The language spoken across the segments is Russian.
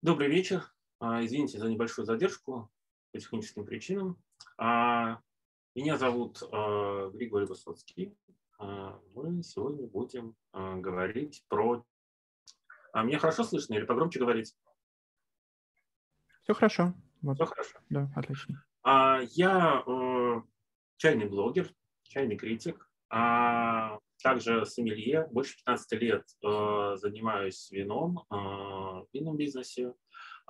Добрый вечер. А, извините за небольшую задержку по техническим причинам. А, меня зовут а, Григорий Высоцкий. Мы сегодня будем говорить про... Меня хорошо слышно или погромче говорить? Все хорошо. Вот. Все хорошо. Да, отлично. Я э, чайный блогер, чайный критик, также сомелье. Больше 15 лет э, занимаюсь вином, э, винном бизнесе.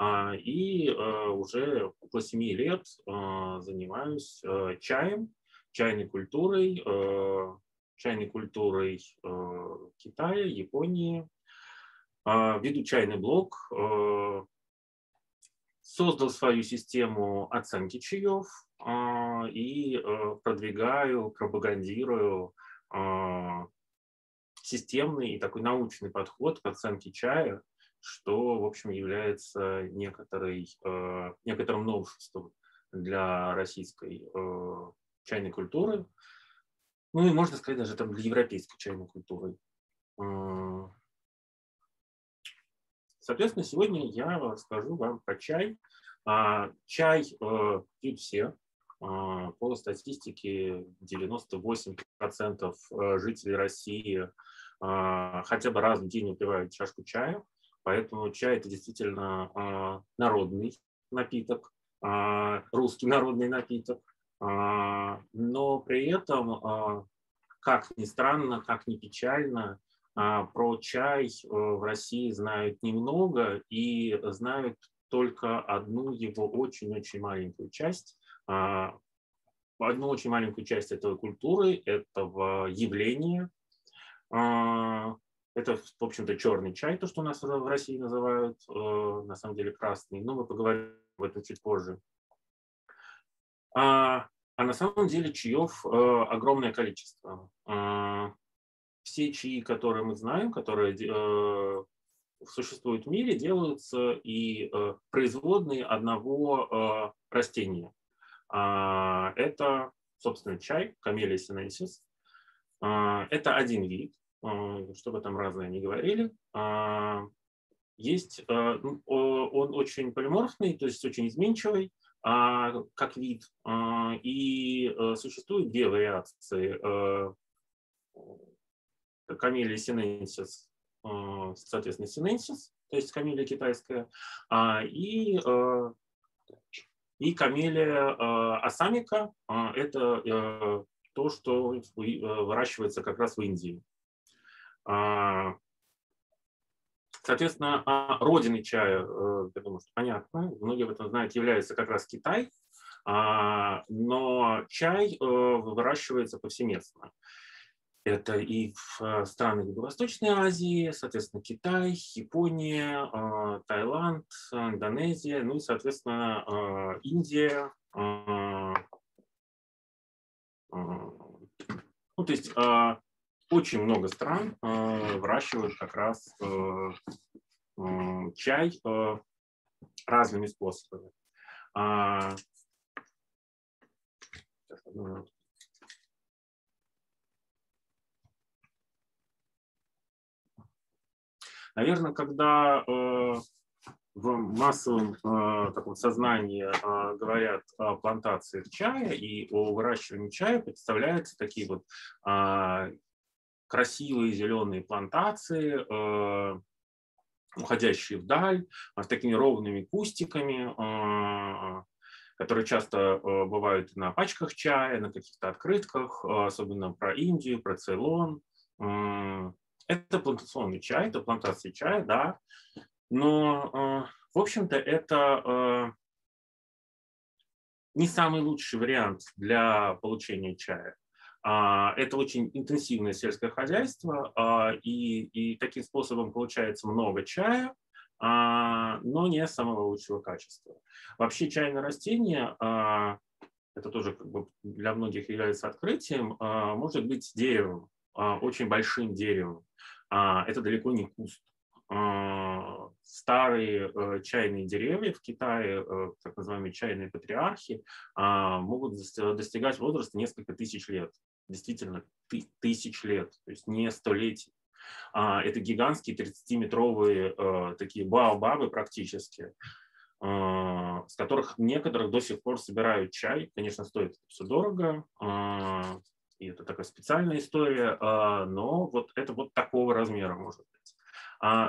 Э, и э, уже около 7 лет э, занимаюсь э, чаем, чайной культурой, э, чайной культурой э, Китая, Японии. Э, веду чайный блог, э, создал свою систему оценки чаев э, и э, продвигаю, пропагандирую системный и такой научный подход к оценке чая, что, в общем, является некоторой, а, некоторым новшеством для российской а, чайной культуры, ну и можно сказать даже там для европейской чайной культуры. Соответственно, сегодня я расскажу вам про чай. Чай пьют все, а, по статистике 98% э, жителей России а, хотя бы раз в день выпивают чашку чая, поэтому чай это действительно а, народный напиток, русский народный напиток, но при этом, как ни странно, как ни печально, про чай э, в России знают немного и знают только одну его очень-очень маленькую часть, а, одну очень маленькую часть этого культуры, этого явления. А, это, в общем-то, черный чай, то, что у нас в России называют, э, на самом деле красный, но мы поговорим об этом чуть позже. А, а на самом деле чаев э, огромное количество. Все чаи, которые мы знаем, которые э, существуют в мире, делаются и производные одного растения. А, это, собственно, чай, камелия синенсис. А, это один вид, а, чтобы там разные не говорили. Есть, он очень полиморфный, то есть очень изменчивый, как вид. И существуют две вариации камелия синенсис, соответственно, синенсис, то есть камелия китайская, и и камелия э, асамика э, – это э, то, что выращивается как раз в Индии. А, соответственно, а, родиной чая, я думаю, что понятно, многие об этом знают, является как раз Китай, а, но чай выращивается повсеместно. Это и в э, странах Юго-Восточной Азии, соответственно, Китай, Япония, э, Таиланд, Индонезия, ну и, соответственно, э, Индия. Ну, то есть очень много стран выращивают как раз чай разными способами. Сейчас, одну минуту. Наверное, когда э, в массовом э, таком сознании э, говорят о плантациях чая и о выращивании чая, представляются такие вот красивые зеленые плантации, уходящие вдаль, с такими ровными кустиками, которые часто бывают на пачках чая, на каких-то открытках, особенно про Индию, про Цейлон. Это плантационный чай, это плантация чая, да, но, э, в общем-то, это э, не самый лучший вариант для получения чая. А, это очень интенсивное сельское хозяйство, а, и, и таким способом получается много чая, а, но не самого лучшего качества. Вообще чайное растение, это тоже как бы для многих является открытием, может быть деревом, очень большим деревом. А, это далеко не куст. А, старые э, чайные деревья в Китае, э, так называемые чайные патриархи, а, могут достигать возраста несколько тысяч лет. Действительно, тысяч лет, то есть не столетий. Это гигантские 30-метровые такие баобабы практически, с которых некоторых до сих пор собирают чай. Конечно, стоит все дорого, и это такая специальная история, но вот это вот такого размера может быть.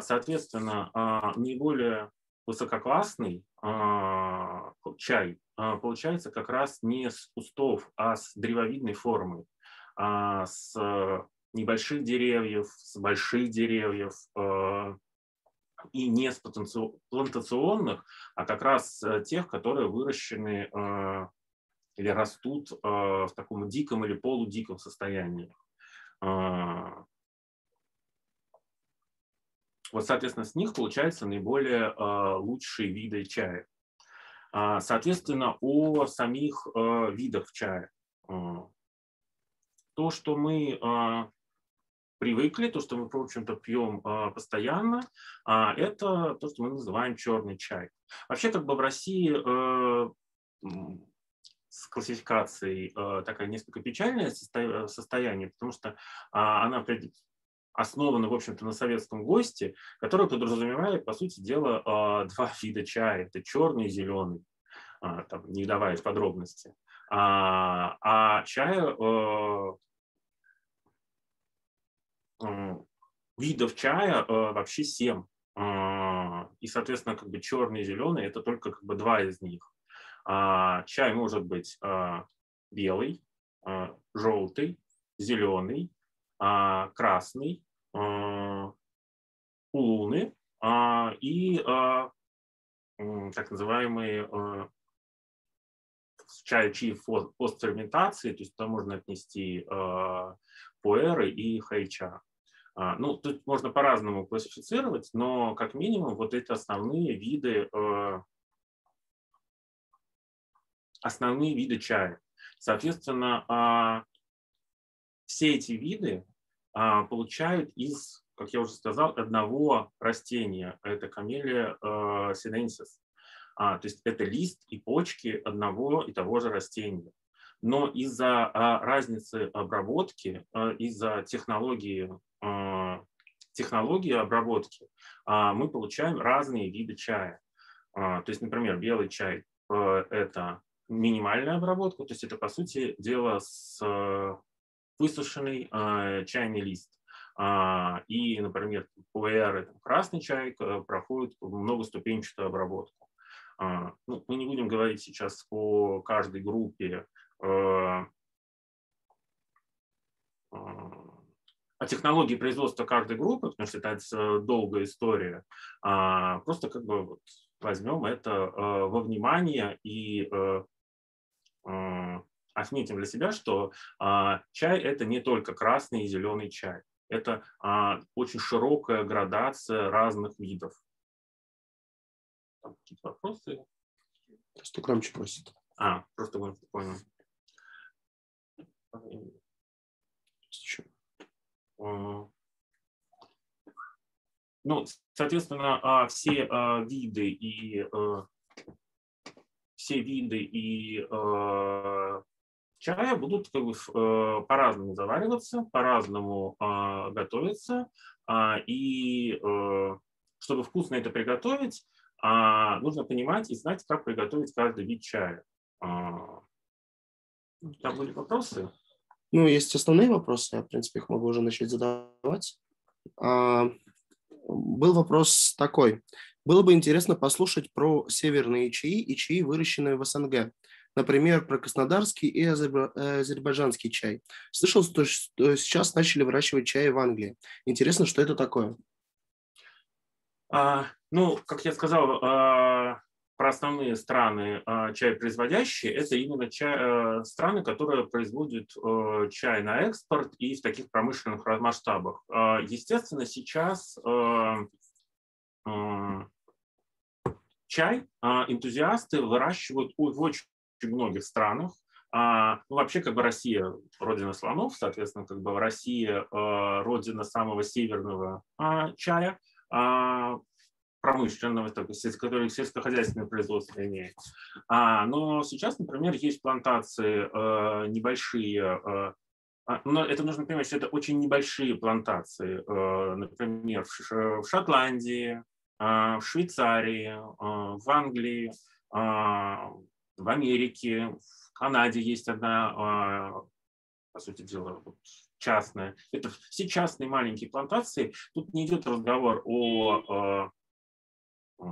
Соответственно, наиболее высококлассный чай получается как раз не с кустов, а с древовидной формы, с небольших деревьев, с больших деревьев, и не с плантационных, а как раз э, тех, которые выращены или растут э, в таком диком или полудиком состоянии. Вот, соответственно, с них получаются наиболее лучшие виды чая. Соответственно, о самих видах чая. То, что мы привыкли, то, что мы, в общем-то, пьем а, постоянно, а, это то, что мы называем черный чай. Вообще, как бы в России э, с классификацией э, такое несколько печальное состояние, потому что а, она основана, в общем-то, на советском госте, который подразумевает, по сути дела, два вида чая. Это черный и зеленый, там, не давая подробности. А чай э, видов чая э, вообще семь. А, и, соответственно, как бы черный и зеленый – это только как бы два из них. А, чай может быть а, белый, желтый, зеленый, красный, улуны и так называемые чай чаи постферментации, то есть туда можно отнести пуэры и хайча. А, ну, тут можно по-разному классифицировать, но как минимум вот эти основные виды, основные виды чая. Соответственно, а, все эти виды а, получают из, как я уже сказал, одного растения. Это камелия синенсис. То есть это лист и почки одного и того же растения. Но из-за разницы обработки, из-за технологии а, технологии обработки а, мы получаем разные виды чая. А, то есть, например, белый чай – это минимальная обработка, то есть это, по сути дела, с высушенный чайный лист. И, например, пуэр, красный чай проходит многоступенчатую обработку. Ну, мы не будем говорить сейчас по каждой группе о технологии производства каждой группы, потому что это долгая история, а, просто как бы вот возьмем это э, во внимание и э, э, отметим для себя, что а, чай – это не только красный и зеленый чай. Это а, очень широкая градация разных видов. какие-то вопросы? Просто громче просит. А, просто громче, понял. Ну, соответственно, а, все а, виды и а, все виды и чая будут как бы по-разному завариваться, по-разному готовиться. И чтобы вкусно это приготовить, нужно понимать и знать, как приготовить каждый вид чая. Там были вопросы? Ну, есть основные вопросы, я, в принципе, их могу уже начать задавать. А, был вопрос такой. Было бы интересно послушать про северные чаи и чаи, выращенные в СНГ. Например, про краснодарский и азербайджанский чай. Слышал, что сейчас начали выращивать чай в Англии. Интересно, что это такое? А, ну, как я сказал, а, про основные страны а, чай производящие, это именно чай, э, страны, которые производят э, чай на экспорт и в таких промышленных масштабах. А, естественно, сейчас э, чай энтузиасты выращивают в очень многих странах. А, ну, вообще, как бы Россия родина слонов, соответственно, как бы Россия родина самого северного чая промышленного, который сельскохозяйственное производство имеет. А, но сейчас, например, есть плантации э, небольшие э, А, но это нужно понимать, что это очень небольшие плантации. Э, например, в Шотландии, а, в Швейцарии, а, в Англии, в Америке, в Канаде есть одна, по сути дела, частная. Это все частные маленькие плантации. Тут не идет разговор о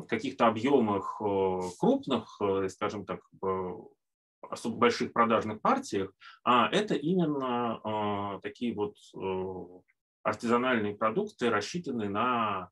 каких-то объемах крупных, скажем так, особо больших продажных партиях, а это именно такие вот артизанальные продукты, рассчитанные на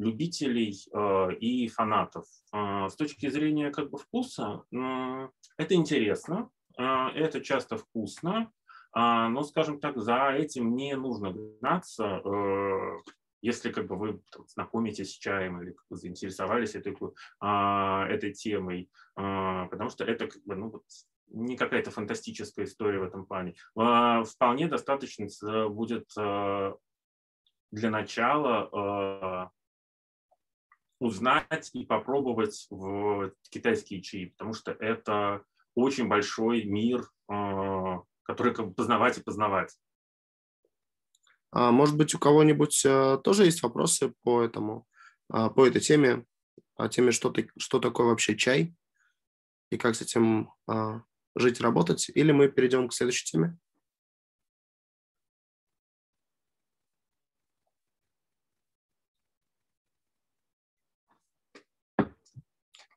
любителей э, и фанатов. Э, с точки зрения как бы вкуса, э, это интересно, э, это часто вкусно, э, но, скажем так, за этим не нужно гнаться. Э, если как бы вы там, знакомитесь с чаем или как бы, заинтересовались этой, а, этой темой, а, потому что это как бы, ну, вот, не какая-то фантастическая история в этом плане. А, вполне достаточно будет а, для начала а, узнать и попробовать в китайские чаи, потому что это очень большой мир, а, который как бы познавать и познавать. А, может быть, у кого-нибудь э, тоже есть вопросы по этому, а, по этой теме, о теме, что, ты, что такое вообще чай и как с этим а, жить, работать, или мы перейдем к следующей теме?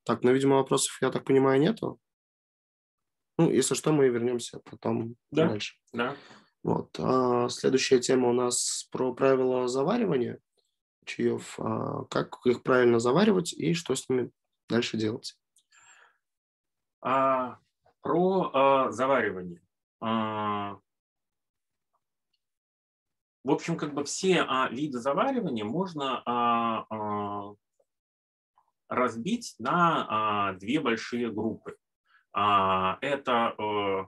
Так, ну, видимо, вопросов, я так понимаю, нету. Ну, если что, мы вернемся потом да, дальше. Да. Вот. А следующая тема у нас про правила заваривания чаев, а как их правильно заваривать и что с ними дальше делать. А, про а, заваривание. А, в общем, как бы все а, виды заваривания можно а, а, разбить на а, две большие группы. А, это а,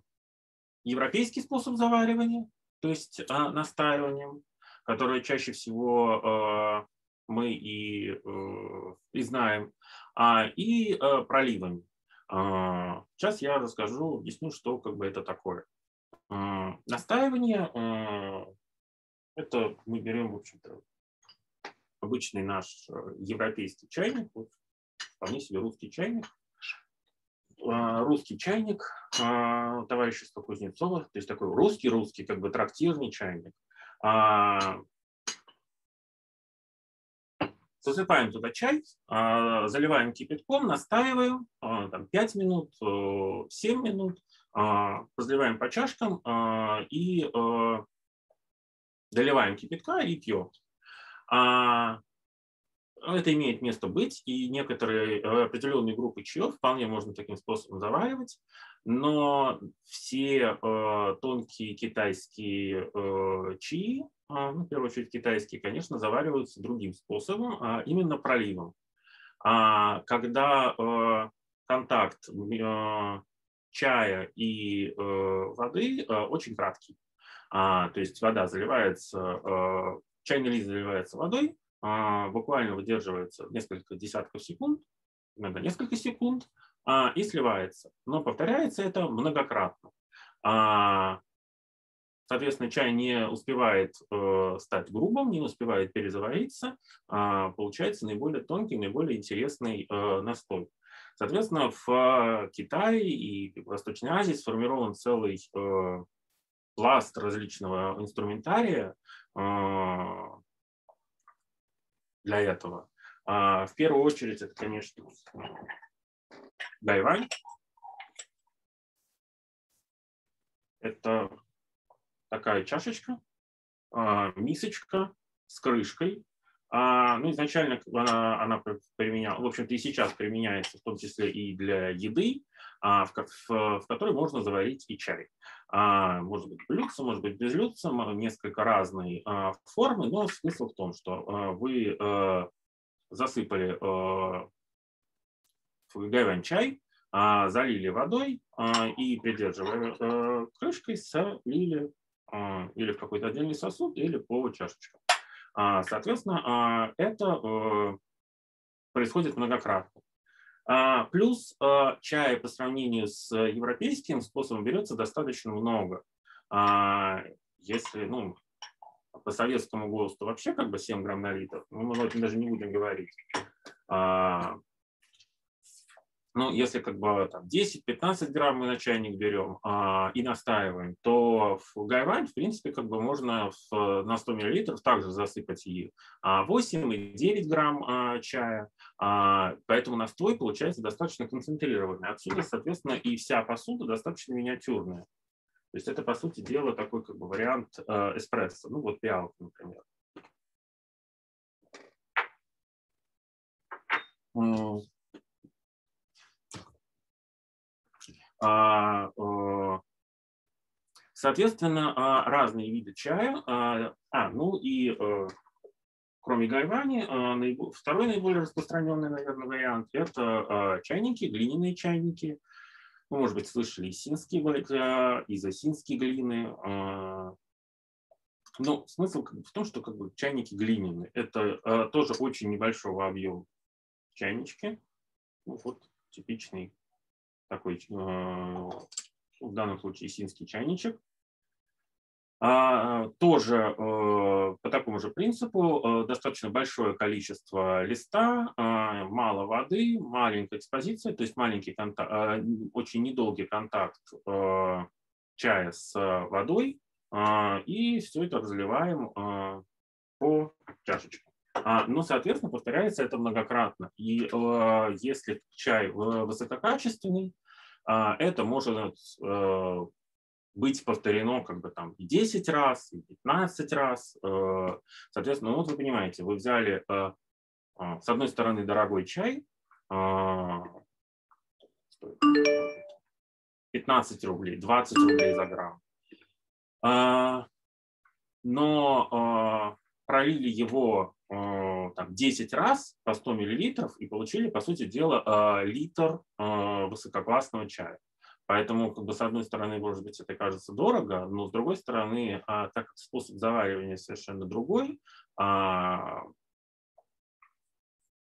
европейский способ заваривания, то есть а, настаиванием, которое чаще всего а, мы и, э, и знаем, и э, проливами. Сейчас я расскажу, объясню, что как бы это такое. Настаивание – это мы берем, в общем-то, обычный наш э, европейский чайник, вот, вполне себе русский чайник, а, русский чайник а, товарищества Кузнецова, то есть такой русский-русский, как бы трактирный чайник. А, засыпаем туда чай, заливаем кипятком, настаиваем там, 5 минут, 7 минут, разливаем по чашкам и доливаем кипятка и пьем это имеет место быть, и некоторые э, определенные группы чаев вполне можно таким способом заваривать, но все э, тонкие китайские э, чаи, э, ну, в первую очередь китайские, конечно, завариваются другим способом, а именно проливом. А, когда э, контакт э, чая и э, воды э, очень краткий. А, то есть вода заливается, э, чайный лист заливается водой, буквально выдерживается несколько десятков секунд, иногда несколько секунд, а, и сливается. Но повторяется это многократно. А, соответственно, чай не успевает э, стать грубым, не успевает перезавариться, получается наиболее тонкий, наиболее интересный э, настой. Соответственно, в Китае и в Восточной Азии сформирован целый э, пласт различного инструментария, для этого. А, в первую очередь это, конечно, гайвань. Это такая чашечка, а, мисочка с крышкой. А, ну, изначально она, она применяла, в общем-то и сейчас применяется, в том числе и для еды, в, в, в которой можно заварить и чай. Может быть блюдце, может быть без блюдца, несколько разные формы, но смысл в том, что вы засыпали в гайвань чай, залили водой и, придерживая крышкой, солили или в какой-то отдельный сосуд, или по чашечкам. Соответственно, это происходит многократно. А, плюс а, чая по сравнению с европейским способом берется достаточно много. А, если, ну, по советскому ГОСТу вообще как бы 7 грамм на литр, ну, мы об этом даже не будем говорить. А, ну, если как бы там 10-15 грамм мы на чайник берем а, и настаиваем, то в гайвань, в принципе, как бы можно в, на 100 миллилитров также засыпать и 8 и 9 грамм а, чая. А, поэтому настой получается достаточно концентрированный. Отсюда, соответственно, и вся посуда достаточно миниатюрная. То есть это, по сути дела, такой как бы вариант э, эспрессо. Ну, вот пиалка, например. А, э, соответственно, а, разные виды чая. А, а ну и э, кроме гайвани, второй наиболее распространенный, наверное, вариант – это чайники, глиняные чайники. Вы, может быть, слышали исинские, изосинские глины. Но смысл в том, что как бы чайники глиняные. Это тоже очень небольшого объема чайнички. Ну, вот типичный такой, э, в данном случае синский чайничек. А, тоже э, по такому же принципу э, достаточно большое количество листа, мало воды, маленькая экспозиция, то есть маленький контакт, очень недолгий контакт чая с водой, и все это разливаем по чашечкам. Ну, соответственно, повторяется это многократно. И э, если чай высококачественный, э, это может э, быть повторено как бы там и 10 раз, и 15 раз. Э, соответственно, ну, вот вы понимаете, вы взяли э, э, с одной стороны дорогой чай, э, 15 рублей, 20 рублей за грамм. Э, но э, пролили его э, там, 10 раз по 100 миллилитров и получили, по сути дела, э, литр э, высококлассного чая. Поэтому, как бы, с одной стороны, может быть, это кажется дорого, но с другой стороны, так как способ заваривания совершенно другой,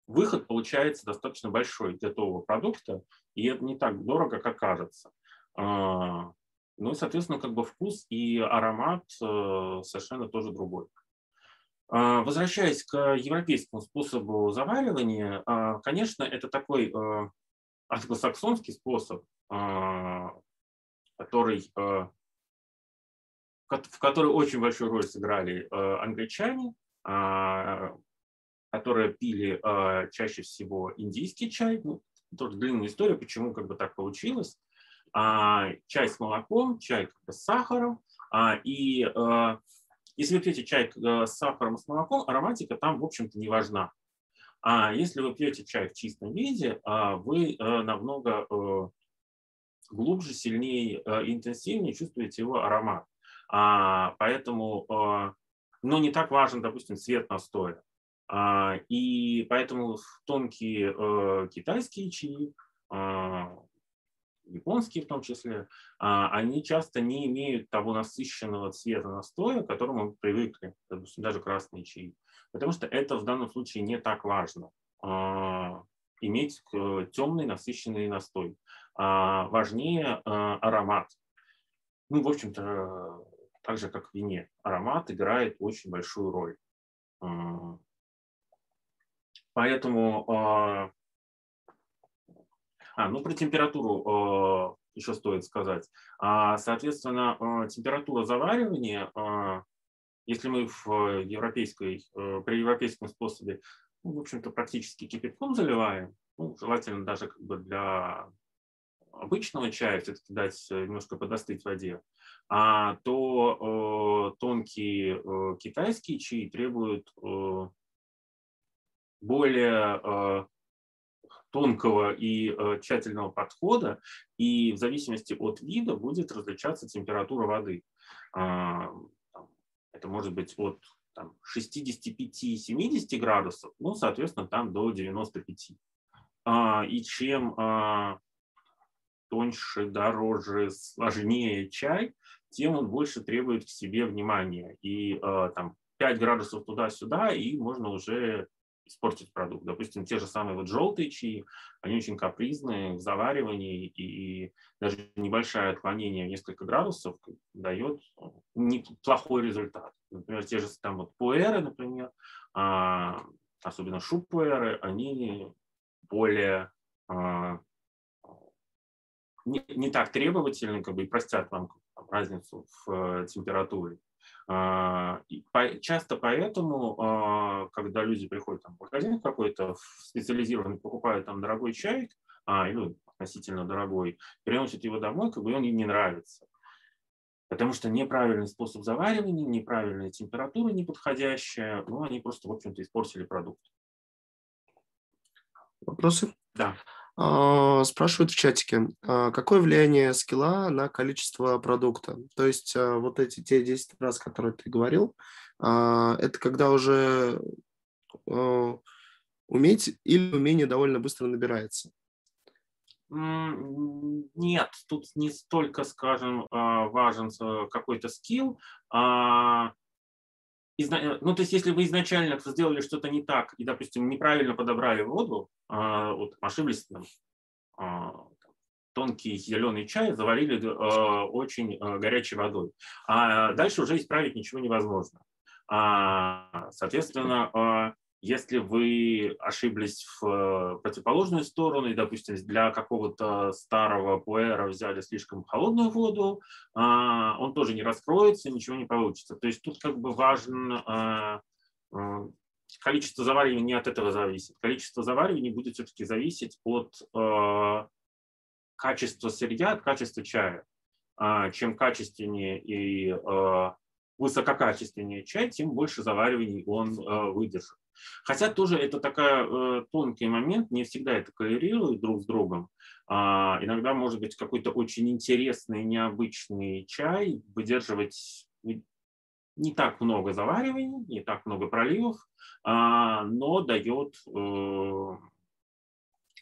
выход получается достаточно большой готового продукта, и это не так дорого, как кажется. Ну и, соответственно, как бы вкус и аромат совершенно тоже другой. А, возвращаясь к европейскому способу заваривания, а, конечно, это такой э, англосаксонский способ, а, который, в который очень большую роль сыграли англичане, которые пили чаще всего индийский чай. Ну, тоже длинная история, почему как бы так получилось. Чай с молоком, чай как бы с сахаром. И если вы пьете чай э, с сахаром и с молоком, ароматика там, в общем-то, не важна. А если вы пьете чай в чистом виде, а, вы э, намного э, глубже, сильнее, интенсивнее чувствуете его аромат. А, поэтому, но не так важен, допустим, цвет настоя. А, и поэтому тонкие китайские чаи, японские в том числе, а, они часто не имеют того насыщенного цвета настоя, к которому мы привыкли, допустим, даже красные чаи. Потому что это в данном случае не так важно а, иметь темный насыщенный настой. А, важнее аромат. Ну, в общем-то, так же, как в вине. Аромат играет очень большую роль. Поэтому а, ну про температуру э, еще стоит сказать. А, соответственно, э, температура заваривания, э, если мы в европейской, при европейском способе, ну, в общем-то, практически кипятком заливаем, ну, желательно даже как бы для обычного чая все-таки дать немножко подостыть в воде, а, то э, тонкие э, китайские чаи требуют э, более э, тонкого и э, тщательного подхода, и в зависимости от вида будет различаться температура воды. А, это может быть от 65-70 градусов, ну, соответственно, там до 95. А, и чем а, тоньше, дороже, сложнее чай, тем он больше требует к себе внимания. И там 5 градусов туда-сюда, и можно уже испортить продукт. Допустим, те же самые вот желтые чаи, они очень капризные в заваривании, и даже небольшое отклонение в несколько градусов дает неплохой результат. Например, те же там вот пуэры, например, а, особенно шуб-пуэры, они более а, не, не так требовательны, как бы и простят вам разницу в э, температуре. А, часто поэтому, а, когда люди приходят там, в магазин какой-то специализированный, покупают там дорогой чай, а, ну, относительно дорогой, приносят его домой, как бы он им не нравится. Потому что неправильный способ заваривания, неправильная температура неподходящая, ну, они просто, в общем-то, испортили продукт. Вопросы? Да. А, спрашивают в чатике, а, какое влияние скилла на количество продукта? То есть а, вот эти те 10 раз, которые ты говорил, это когда уже уметь или умение довольно быстро набирается? Нет, тут не столько, скажем, важен какой-то скилл, ну, то есть, если вы изначально сделали что-то не так и, допустим, неправильно подобрали воду, а, вот, ошиблись, там, а, тонкий зеленый чай заварили а, очень горячей водой, а дальше уже исправить ничего невозможно. Соответственно, если вы ошиблись в э, противоположную сторону, и, допустим, для какого-то старого пуэра взяли слишком холодную воду, а, он тоже не раскроется, ничего не получится. То есть тут как бы важно а, а, количество заваривания не от этого зависит. Количество заваривания будет все-таки зависеть от качества сырья, от качества чая. Чем качественнее и высококачественнее чай, тем больше завариваний он выдержит. Хотя тоже это такой э, тонкий момент, не всегда это коррелирует друг с другом. А, иногда может быть какой-то очень интересный, необычный чай выдерживать не так много завариваний, не так много проливов, а, но дает э,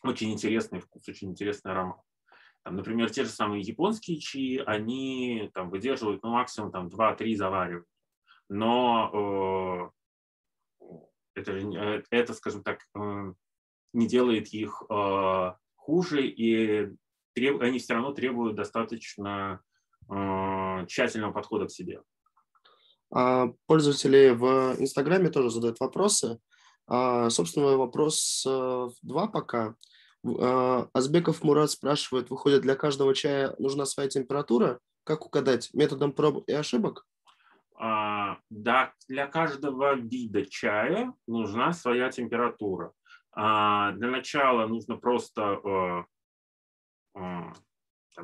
очень интересный вкус, очень интересный аромат. Там, например, те же самые японские чаи, они там, выдерживают ну, максимум там, 2-3 заваривания. Но э, это, э, это, скажем так, э, не делает их э, хуже, и они все равно требуют достаточно тщательного подхода к себе. А пользователи в Инстаграме тоже задают вопросы. А, собственно, вопрос два пока. Азбеков Мурат спрашивает, выходит, для каждого чая нужна своя температура? Как угадать? Методом проб и ошибок? А, да, для каждого вида чая нужна своя температура. А, для начала нужно просто э, э,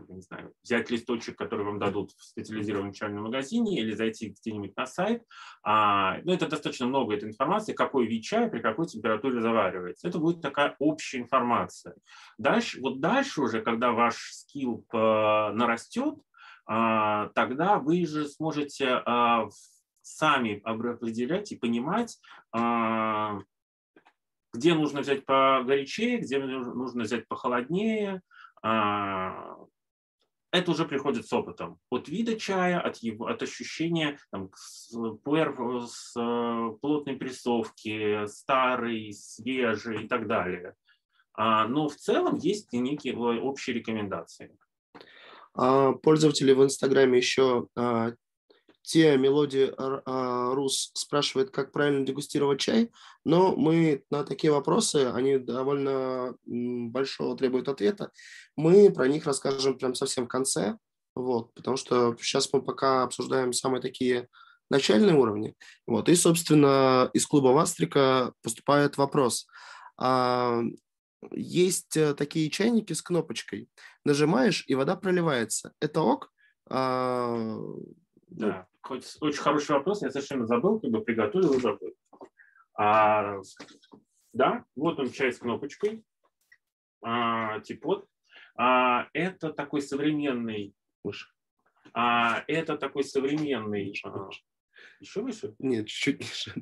не знаю, взять листочек, который вам дадут в специализированном чайном магазине, или зайти где-нибудь на сайт. А, ну, это достаточно много этой информации, какой вид чая при какой температуре заваривается. Это будет такая общая информация. Дальше, вот дальше уже, когда ваш скилл э, нарастет, а, тогда вы же сможете а, сами определять и понимать, а, где нужно взять погорячее, где нужно взять похолоднее. Это уже приходит с опытом. От вида чая, от, его, от ощущения там, пуэр с плотной прессовки, старый, свежий и так далее. Но в целом есть некие общие рекомендации. А, пользователи в Инстаграме еще а, те мелодии а, Рус спрашивают, как правильно дегустировать чай, но мы на такие вопросы, они довольно большого требуют ответа, мы про них расскажем прям совсем в конце, вот, потому что сейчас мы пока обсуждаем самые такие начальные уровни. Вот, и, собственно, из клуба Вастрика поступает вопрос есть э, такие чайники с кнопочкой. Нажимаешь, и вода проливается. Это ок? А, ну да, очень хороший вопрос. Я совершенно забыл, как бы приготовил и забыл. А, да, вот он чай с кнопочкой. А, типот. А, это такой современный... А, это такой современный... А, еще выше? Нет, чуть-чуть ниже.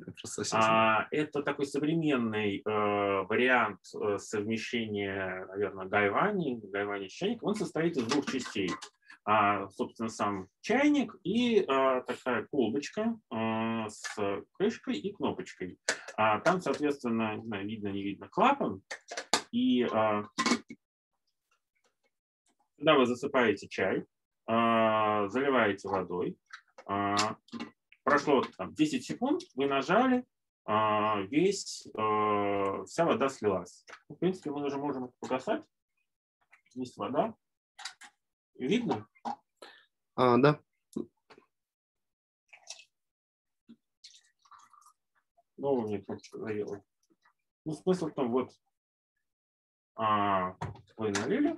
А, это такой современный э, вариант э, совмещения, наверное, гайвани, гайвани с чайником. Он состоит из двух частей. а, собственно, сам чайник и а, такая колбочка а, с крышкой и кнопочкой. А, там, соответственно, не знаю, видно, не видно, клапан. И а, сюда вы засыпаете чай, заливаете водой. Прошло там, 10 секунд, вы нажали, а, весь, а, вся вода слилась. В принципе, мы уже можем погасать. Есть вода. Видно? А, да. Ну, мне заела. Ну, смысл в том, вот а, вы налили,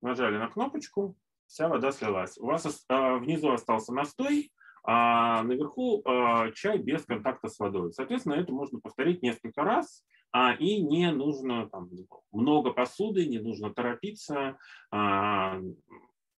нажали на кнопочку, вся вода слилась. У вас а, внизу остался настой, а наверху а, чай без контакта с водой. Соответственно, это можно повторить несколько раз, а, и не нужно там, много посуды, не нужно торопиться.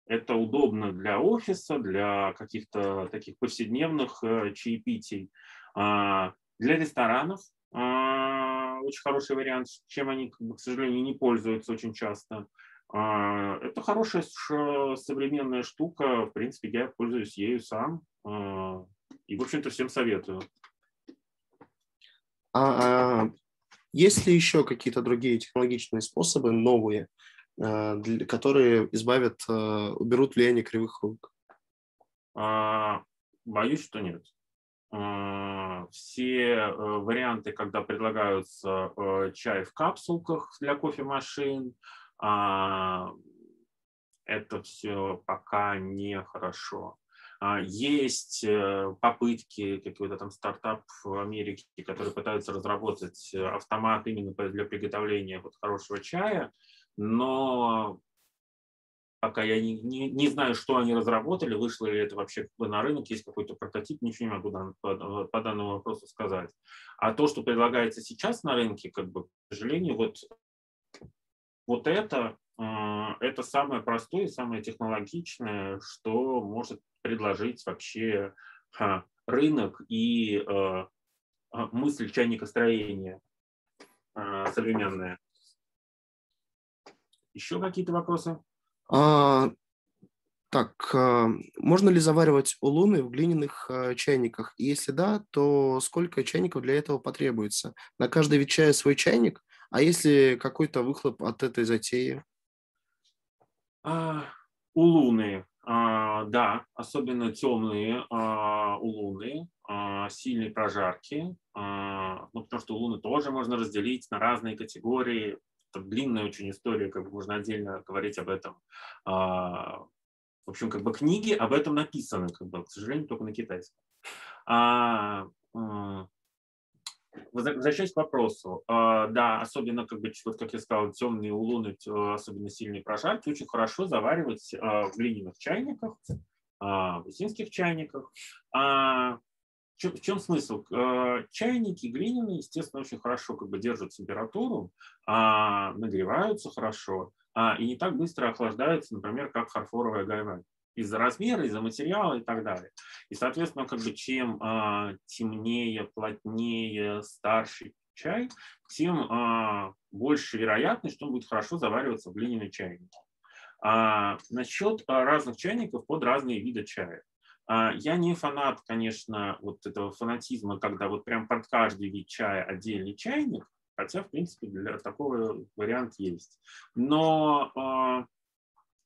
Это удобно для офиса, для каких-то таких повседневных а, чаепитий. Для ресторанов очень хороший вариант, чем они, к сожалению, не пользуются очень часто. А, это хорошая современная штука. В принципе, я пользуюсь ею сам. А, и, в общем-то, всем советую. А, а есть ли еще какие-то другие технологичные способы, новые, а, которые избавят, уберут влияние кривых рук? А, боюсь, что нет. Все варианты, когда предлагаются чай в капсулках для кофемашин, это все пока не хорошо. А, есть э, попытки, какой-то там стартап в Америке, которые пытаются разработать э, автомат именно для приготовления вот хорошего чая, но пока я не, не, не знаю, что они разработали, вышло ли это вообще на рынок, есть какой-то прототип, ничего не могу по, по данному вопросу сказать. А то, что предлагается сейчас на рынке, как бы, к сожалению, вот, вот это, э, это самое простое, самое технологичное, что может предложить вообще а, рынок и а, а, мысль чайникостроения а, современная. Еще какие-то вопросы? А, так, а, можно ли заваривать улуны в глиняных а, чайниках? Если да, то сколько чайников для этого потребуется? На каждый вид чая свой чайник, а если какой-то выхлоп от этой затеи? А, улуны а, да, особенно темные а, у Луны, а, сильные прожарки, а, ну, потому что Луны тоже можно разделить на разные категории. Это длинная очень история, как бы можно отдельно говорить об этом. А, в общем, как бы книги об этом написаны, как бы, к сожалению, только на китайском. А, Возвращаясь к вопросу, а, да, особенно, как бы, вот как я сказал, темные улуны, особенно сильные прожарки, очень хорошо заваривать а, в глиняных чайниках, а, в узинских чайниках. В чем смысл? Чайники глиняные, естественно, очень хорошо как бы держат температуру, нагреваются хорошо и не так быстро охлаждаются, например, как фарфоровая гайвань из-за размера, из-за материала и так далее. И, соответственно, как бы чем а, темнее, плотнее, старше чай, тем а, больше вероятность, что он будет хорошо завариваться в глиняной чайнике. А, насчет а, разных чайников под разные виды чая. А, я не фанат, конечно, вот этого фанатизма, когда вот прям под каждый вид чая отдельный чайник, хотя, в принципе, для такого вариант есть. Но а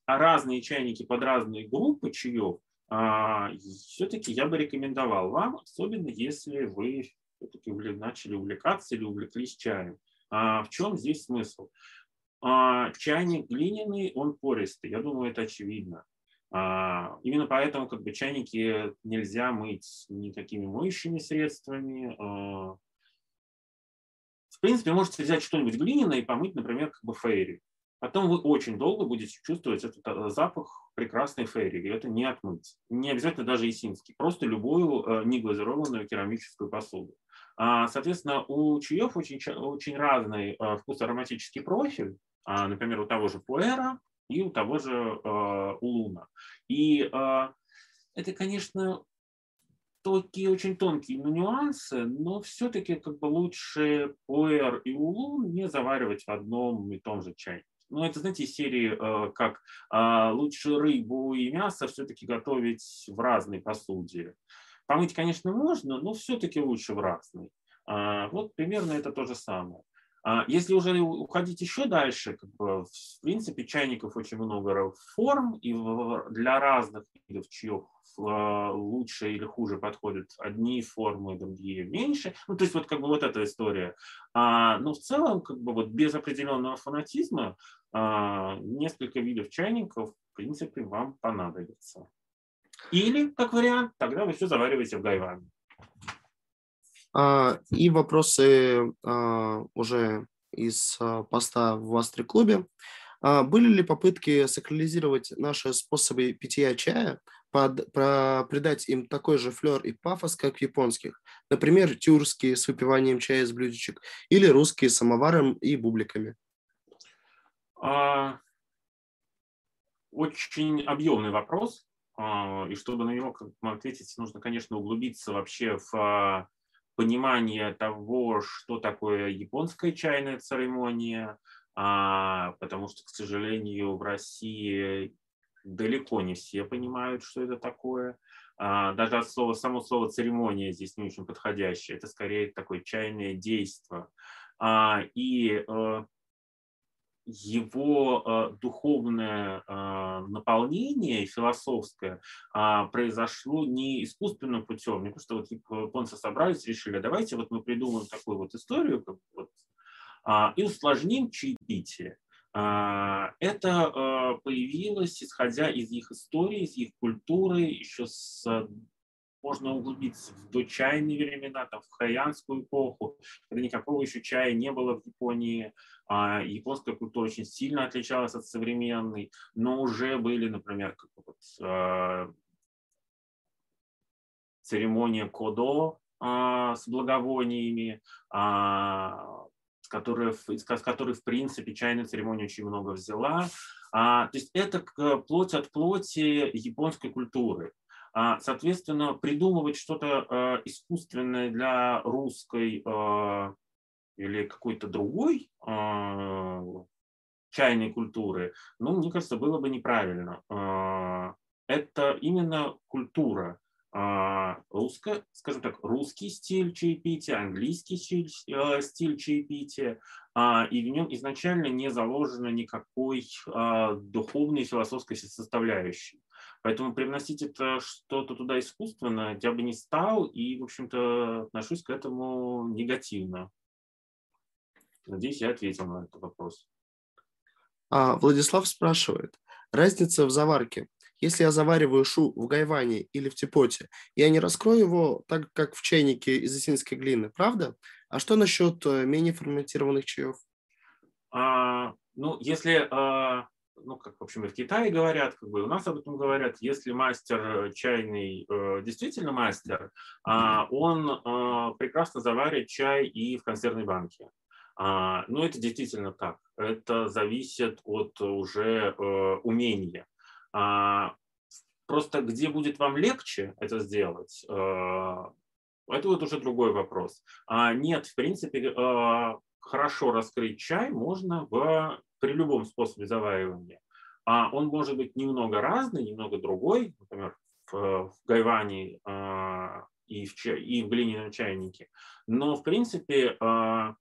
разные чайники под разные группы чаев, а, все-таки я бы рекомендовал вам, особенно если вы все-таки начали увлекаться или увлеклись чаем. А, в чем здесь смысл? Чайник глиняный, он пористый, я думаю, это очевидно. Именно поэтому как бы чайники нельзя мыть никакими моющими средствами. В принципе, можете взять что-нибудь глиняное и помыть, например, как бы фейри. Потом вы очень долго будете чувствовать этот э, запах прекрасной фейри, и это не отмыть. Не обязательно даже исинский, просто любую э, неглазированную керамическую посуду. А, соответственно, у чаев очень, очень разный э, вкус-ароматический профиль, а, например, у того же пуэра и у того же улуна. И это, конечно, такие очень тонкие нюансы, но все-таки как бы лучше пуэр и улун не заваривать в одном и том же чайнике. Ну, это, знаете, из серии, э, как э, лучше рыбу и мясо все-таки готовить в разной посуде. Помыть, конечно, можно, но все-таки лучше в разной. Э, вот примерно это то же самое. А если уже уходить еще дальше, как бы, в принципе, чайников очень много форм, и для разных видов чаев а, лучше или хуже подходят одни формы, другие меньше. Ну, то есть вот как бы вот эта история. А, но в целом, как бы вот без определенного фанатизма, а, несколько видов чайников, в принципе, вам понадобится. Или, как вариант, тогда вы все завариваете в гайване. А, и вопросы а, уже из а, поста в Астре-клубе. Были ли попытки сакрализировать наши способы питья чая, под, про, придать им такой же флер и пафос, как японских? Например, тюркские с выпиванием чая из блюдечек или русские с самоваром и бубликами? Очень объемный вопрос. И чтобы на него ответить, нужно, конечно, углубиться вообще в понимание того, что такое японская чайная церемония, а, потому что, к сожалению, в России далеко не все понимают, что это такое. А, даже от слова, само слово церемония здесь не очень подходящее. Это скорее такое чайное действие. А, и э, его э, духовное э, наполнение философское э, произошло не искусственным путем, не просто вот японцы собрались, решили, давайте вот мы придумаем такую вот историю, как вот, э, и усложним чаепитие. Это э, появилось, исходя из их истории, из их культуры, еще с можно углубиться в дочайные времена, там, в хайянскую эпоху, когда никакого еще чая не было в Японии. А японская культура очень сильно отличалась от современной, но уже были, например, как вот, э, церемония кодо э, с благовониями, э, с которой, из которой, в принципе, чайная церемония очень много взяла. А, то есть это плоть от плоти японской культуры. А, соответственно, придумывать что-то э, искусственное для русской э, или какой-то другой э, чайной культуры, ну, мне кажется, было бы неправильно. Это именно культура русская, скажем так, русский стиль чаепития, английский стиль, стиль чаепития, и в нем изначально не заложено никакой духовной философской составляющей. Поэтому привносить это что-то туда искусственно я бы не стал, и, в общем-то, отношусь к этому негативно. Надеюсь, я ответил на этот вопрос. А, Владислав спрашивает, разница в заварке. Если я завариваю шу в гайване или в типоте, я не раскрою его так, как в чайнике из осинской глины, правда? А что насчет э, менее ферментированных чаев? А, ну, если а, ну, как, в общем, и в Китае говорят, как бы у нас об этом говорят, если мастер чайный э, действительно мастер, э, он э, прекрасно заварит чай и в консервной банке. А, ну, это действительно так. Это зависит от уже э, умения. А, просто где будет вам легче это сделать, э, это вот уже другой вопрос. А, нет, в принципе, э, хорошо раскрыть чай можно в при любом способе заваривания. А он может быть немного разный, немного другой, например, в, в гайване э, и, в, и в глиняном чайнике. Но, в принципе, э,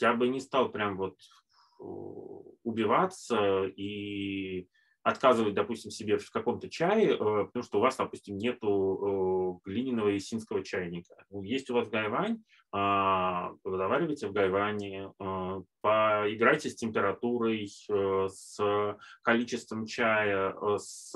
я бы не стал прям вот убиваться и отказывать, допустим, себе в каком-то чае, э, потому что у вас, допустим, нету э, глиняного и синского чайника. Ну, есть у вас гайвань, а, заваривайте в гайване, э, поиграйте с температурой, с количеством чая, с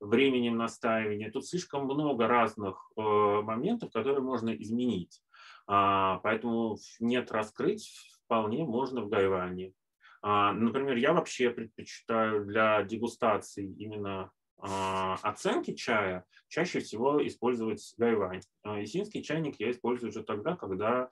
временем настаивания. Тут слишком много разных моментов, которые можно изменить. А, поэтому нет раскрыть вполне можно в гайване. А, например, я вообще предпочитаю для дегустации именно а, оценки чая чаще всего использовать гайвань. Исинский чайник я использую уже тогда, когда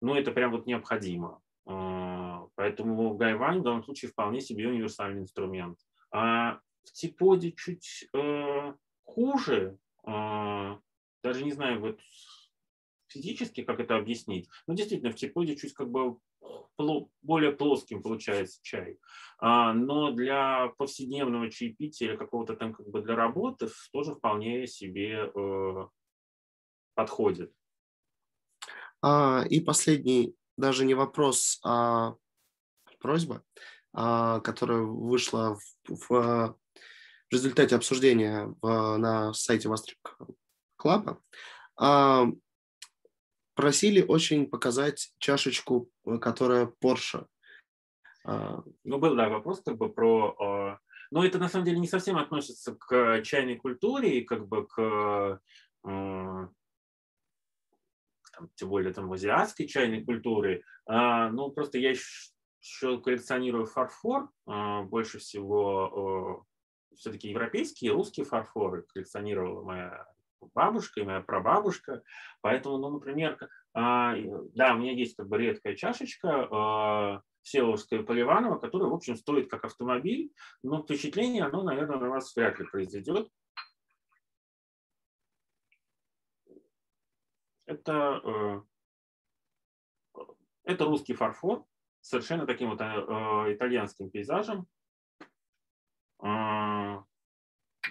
ну, это прям вот необходимо. А, поэтому гайвань в данном случае вполне себе универсальный инструмент. А в типоде чуть э, хуже, даже не знаю вот физически, как это объяснить, но действительно в типоде чуть как бы более плоским получается чай. А, но для повседневного чаепития или какого-то там как бы для работы тоже вполне себе э, подходит. А, и последний, даже не вопрос, а просьба, а, которая вышла в, в, в результате обсуждения в, на сайте Вострик Клаба. А, просили очень показать чашечку, э, которая Porsche. А, ну, был, да, вопрос как бы про... А, но это на самом деле не совсем относится к чайной культуре и как бы к там, тем более там азиатской чайной культуре. Ну, просто я еще коллекционирую фарфор, больше всего все-таки европейские, русские фарфоры коллекционировала моя бабушка и моя прабабушка. Поэтому, ну, например, а, да, у меня есть как бы редкая чашечка а, Всеволожская Поливанова, которая, в общем, стоит как автомобиль, но впечатление оно, наверное, на вас вряд ли произойдет. Это, э, это русский фарфор, совершенно таким вот э, итальянским пейзажем.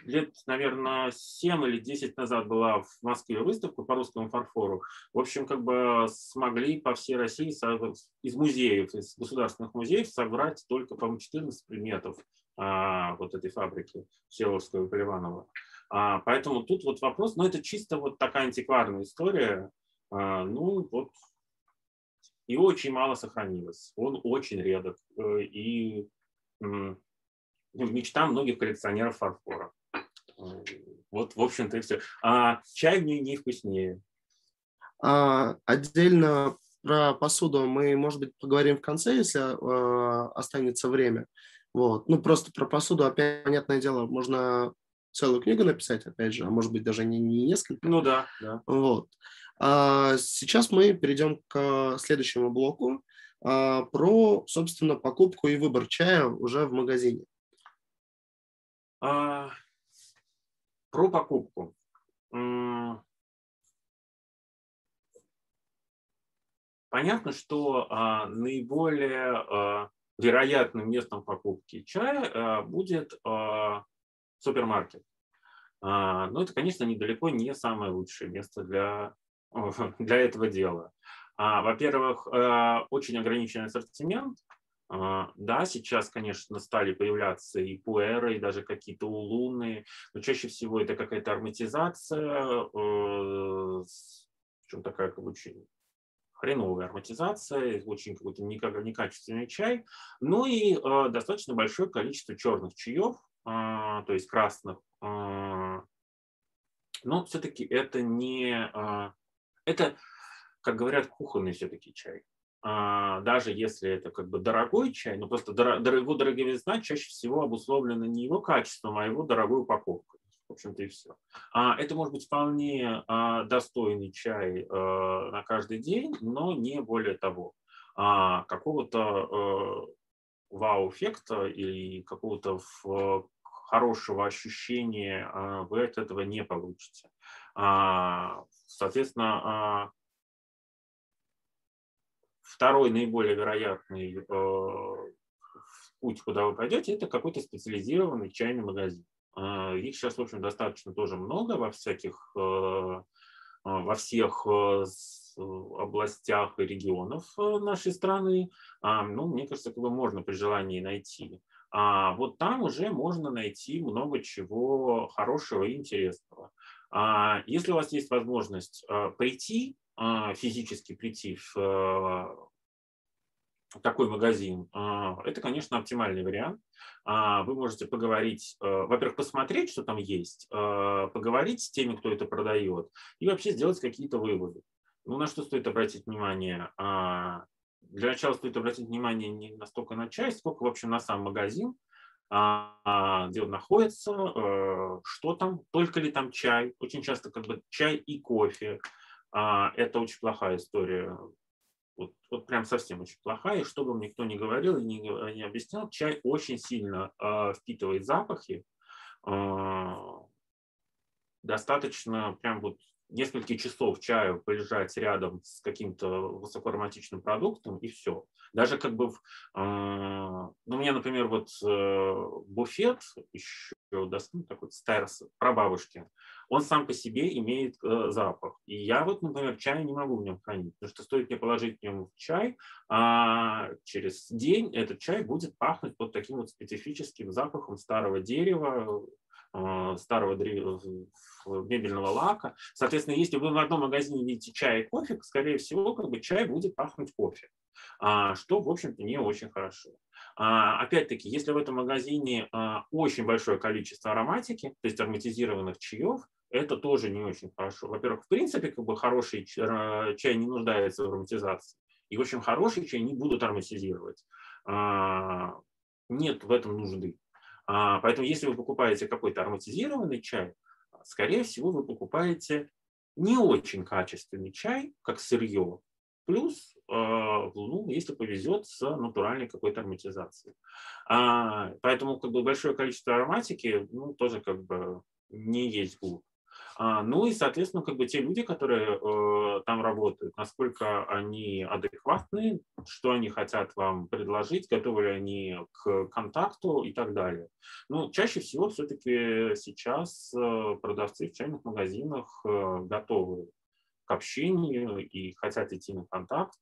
Лет, наверное, 7 или 10 назад была в Москве выставка по русскому фарфору. В общем, как бы смогли по всей России из музеев, из государственных музеев собрать только, по-моему, 14 предметов а, вот этой фабрики Всеволожского и Поливанова. А, поэтому тут вот вопрос, ну это чисто вот такая антикварная история. А, ну вот и очень мало сохранилось. Он очень редок. Э, и мечта многих коллекционеров фарфора. Вот, в общем-то, и все. А чай в ней не вкуснее. А, отдельно про посуду мы, может быть, поговорим в конце, если э, останется время. Вот. Ну, просто про посуду, опять, понятное дело, можно целую книгу написать, опять же, а может быть, даже не, не несколько. Ну да, да. Вот. А сейчас мы перейдем к следующему блоку а, про, собственно, покупку и выбор чая уже в магазине. А, про покупку. Понятно, что а, наиболее а, вероятным местом покупки чая а, будет а, супермаркет. А, но это, конечно, недалеко не самое лучшее место для, для этого дела. А, во-первых, а, очень ограниченный ассортимент, да, сейчас, конечно, стали появляться и пуэры, и даже какие-то улуны, но чаще всего это какая-то ароматизация, э, причем такая как бы хреновая ароматизация, очень какой-то некачественный чай, ну и э, достаточно большое количество черных чаев, а, то есть красных. А, но все-таки это не... Это, как говорят, кухонный все-таки чай. А, даже если это как бы дорогой чай, но просто его дороговизна чаще всего обусловлена не его качеством, а его дорогой упаковкой. В общем-то и все. А, это может быть вполне а, достойный чай на каждый день, но не более того. Какого-то вау-эффекта или какого-то хорошего ощущения вы от этого не получите. Соответственно, Второй наиболее вероятный э, путь, куда вы пойдете, это какой-то специализированный чайный магазин. Э, их сейчас, в общем, достаточно тоже много во всяких, э, во всех областях и регионов нашей страны. А, ну, мне кажется, бы можно при желании найти. А вот там уже можно найти много чего хорошего и интересного. А если у вас есть возможность прийти, физически прийти в такой магазин, а, это, конечно, оптимальный вариант. А, вы можете поговорить, э, во-первых, посмотреть, что там есть, поговорить с теми, кто это продает, и вообще сделать какие-то выводы. Ну, на что стоит обратить внимание? А, для начала стоит обратить внимание не настолько на чай, сколько, в общем, на сам магазин, где он находится, э, что там, только ли там чай. Очень часто как бы чай и кофе. Это очень плохая история вот, вот прям совсем очень плохая. И что бы никто ни говорил и не, не объяснял, чай очень сильно э, впитывает запахи. Э, достаточно прям вот несколько часов чаю полежать рядом с каким-то высокоароматичным продуктом, и все. Даже как бы, ну, у меня, например, вот э, буфет еще доступен, такой старс, прабабушки, он сам по себе имеет э, запах. И я вот, например, чай не могу в нем хранить, потому что стоит мне положить в нем чай, а через день этот чай будет пахнуть вот таким вот специфическим запахом старого дерева, старого мебельного лака. Соответственно, если вы в одном магазине видите чай и кофе, скорее всего, как бы чай будет пахнуть кофе, а, что, в общем-то, не очень хорошо. А, опять-таки, если в этом магазине а, очень большое количество ароматики, то есть ароматизированных чаев, это тоже не очень хорошо. Во-первых, в принципе, как бы хороший чай не нуждается в ароматизации, и очень хороший чай не будут ароматизировать. Нет в этом нужды. Поэтому если вы покупаете какой-то ароматизированный чай, скорее всего, вы покупаете не очень качественный чай, как сырье, плюс, ну, если повезет, с натуральной какой-то ароматизацией. А, поэтому как бы большое количество ароматики, ну, тоже как бы не есть гуд. А, ну и, соответственно, как бы те люди, которые э, там работают, насколько они адекватны, что они хотят вам предложить, готовы ли они к контакту и так далее. Ну, чаще всего все-таки сейчас э, продавцы в чайных магазинах э, готовы к общению и хотят идти на контакт,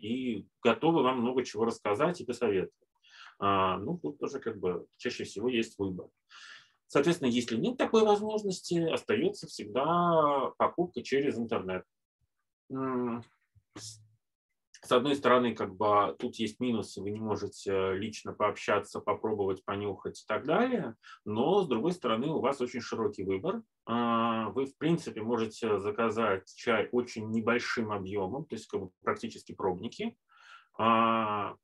и готовы вам много чего рассказать и посоветовать. А, ну, тут тоже как бы чаще всего есть выбор. Соответственно, если нет такой возможности, остается всегда покупка через интернет. С одной стороны, как бы тут есть минусы, вы не можете лично пообщаться, попробовать, понюхать и так далее, но с другой стороны, у вас очень широкий выбор. А, вы, в принципе, можете заказать чай очень небольшим объемом, то есть как бы практически пробники а,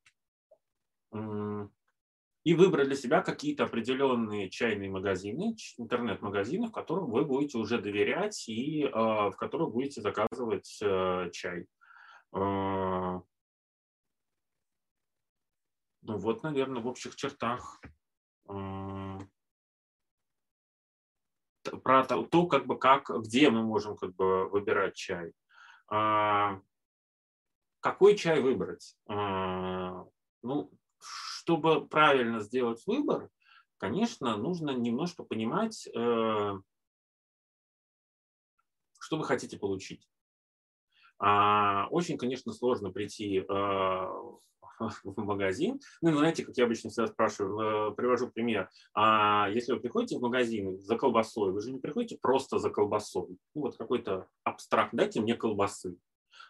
и выбрать для себя какие-то определенные чайные магазины, интернет-магазины, в которых вы будете уже доверять и э, в которых будете заказывать э, чай. Э, ну вот, наверное, в общих чертах э, про то, то, как бы как, где мы можем как бы выбирать чай. Какой чай выбрать? Ну, чтобы правильно сделать выбор, конечно, нужно немножко понимать, э, что вы хотите получить. А, очень, конечно, сложно прийти э, в магазин. Ну, знаете, как я обычно всегда спрашиваю, э, привожу пример. А если вы приходите в магазин за колбасой, вы же не приходите просто за колбасой. Ну, вот какой-то абстракт, дайте мне колбасы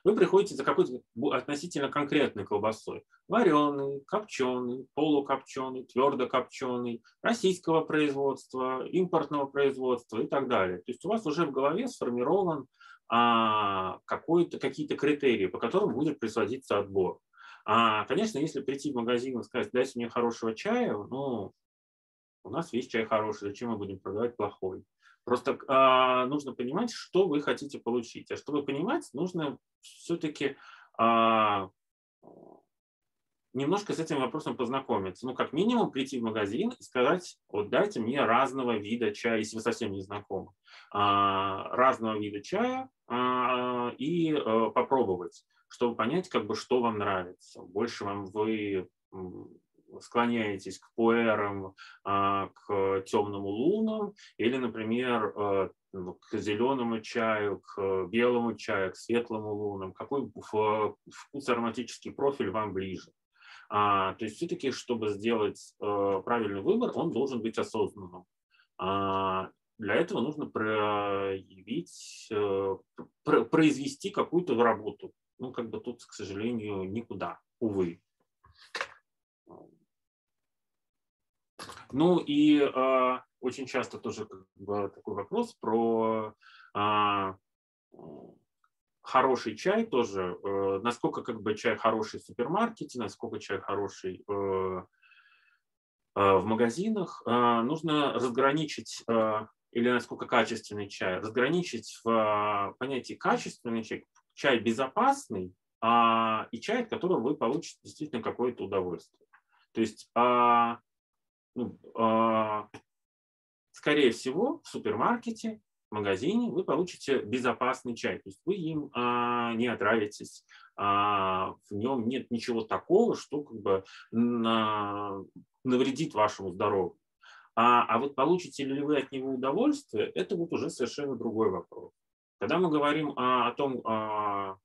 вы приходите за какой-то относительно конкретной колбасой. Вареный, копченый, полукопченый, твердо копченый, российского производства, импортного производства и так далее. То есть у вас уже в голове сформирован а, какие-то критерии, по которым будет производиться отбор. А, конечно, если прийти в магазин и сказать, дайте мне хорошего чая, ну, у нас весь чай хороший, зачем мы будем продавать плохой? Просто а, нужно понимать, что вы хотите получить. А чтобы понимать, нужно все-таки а, немножко с этим вопросом познакомиться. Ну, как минимум, прийти в магазин и сказать, вот дайте мне разного вида чая, если вы совсем не знакомы, а, разного вида чая и а, попробовать, чтобы понять, как бы, что вам нравится. Больше вам вы склоняетесь к пуэрам, а, к темному лунам или, например, э, ну, к зеленому чаю, к белому чаю, к светлому лунам, какой вкус ароматический профиль вам ближе. А, то есть все-таки, чтобы сделать э, правильный выбор, он должен быть осознанным. А, для этого нужно проявить, э, произвести какую-то работу. Ну, как бы тут, к сожалению, никуда, увы. Ну и э, очень часто тоже как бы, такой вопрос про э, хороший чай тоже, э, насколько как бы чай хороший в супермаркете, насколько чай хороший э, э, в магазинах. Э, нужно разграничить э, или насколько качественный чай, разграничить в э, понятии качественный чай, чай безопасный а, и чай, от которого вы получите действительно какое-то удовольствие. То есть а, ну, а, скорее всего, в супермаркете в магазине, вы получите безопасный чай. То есть вы им а, не отравитесь, а, в нем нет ничего такого, что как бы на, навредит вашему здоровью. А, а вот получите ли вы от него удовольствие, это вот уже совершенно другой вопрос. Когда мы говорим а, о том, а,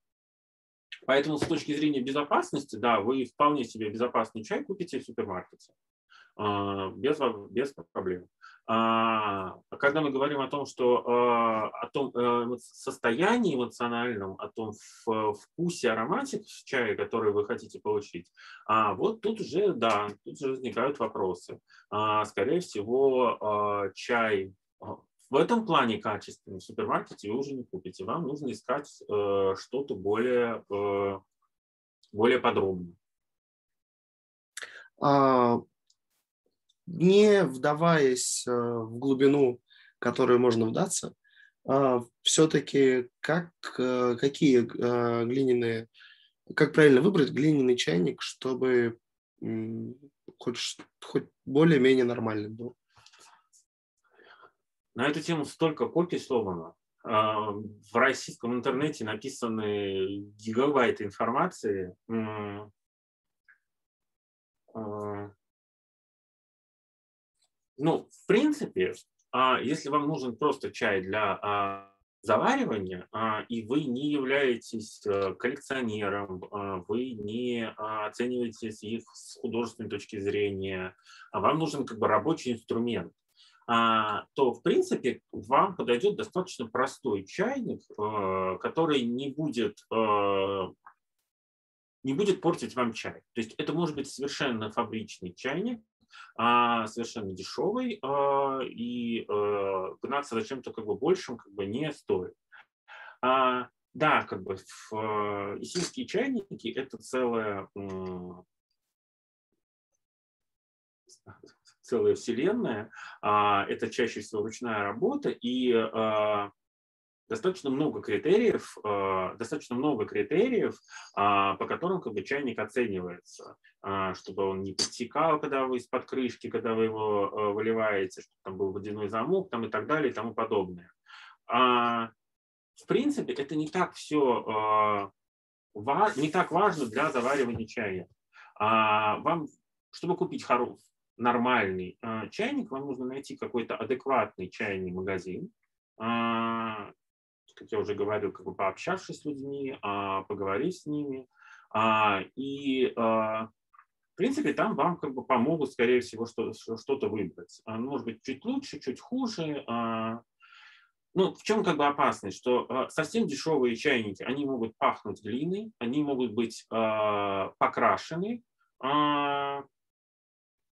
поэтому с точки зрения безопасности, да, вы вполне себе безопасный чай купите в супермаркете без, без проблем. А, когда мы говорим о том, что а, о том э, состоянии эмоциональном, о том вкусе, аромате чая, который вы хотите получить, а вот тут уже, да, тут же возникают вопросы. Скорее всего, чай в этом плане качественный в супермаркете вы уже не купите. Вам нужно искать э, что-то более, э, более подробное не вдаваясь э, в глубину, которую можно вдаться, а, все-таки как, э, какие э, глиняные, как правильно выбрать глиняный чайник, чтобы хоть, хоть более-менее нормальным был? На эту тему столько копий сломано. А, в российском интернете написаны гигабайты информации. Ну, в принципе, а, если вам нужен просто чай для а, заваривания, а, и вы не являетесь э, коллекционером, вы не оцениваете их с художественной точки зрения, а вам нужен как бы рабочий инструмент, то, в принципе, вам подойдет достаточно простой чайник, э, который не будет э, не будет портить вам чай. То есть это может быть совершенно фабричный чайник, совершенно дешевый, а, и а, гнаться за чем-то как бы большим как бы не стоит. А, да, как бы в, а, исинские чайники это целая целая вселенная, а, это чаще всего ручная работа, и а, достаточно много критериев, э, достаточно много критериев, а, по которым как бы чайник оценивается, а, чтобы он не подтекал, когда вы из-под крышки, когда вы его э, выливаете, чтобы там был водяной замок там и так далее и тому подобное. А, в принципе, это не так все не так важно для заваривания чая. Вам, чтобы купить хороший, нормальный чайник, вам нужно найти какой-то адекватный чайный магазин, как я уже говорил, как бы пообщавшись с людьми, а, поговорить с ними. А, и, а, в принципе, там вам как бы помогут, скорее всего, что-то выбрать. Может быть, чуть лучше, чуть хуже. Ну, в чем как бы опасность, что совсем дешевые чайники, они могут пахнуть глиной, они могут быть покрашены, ну,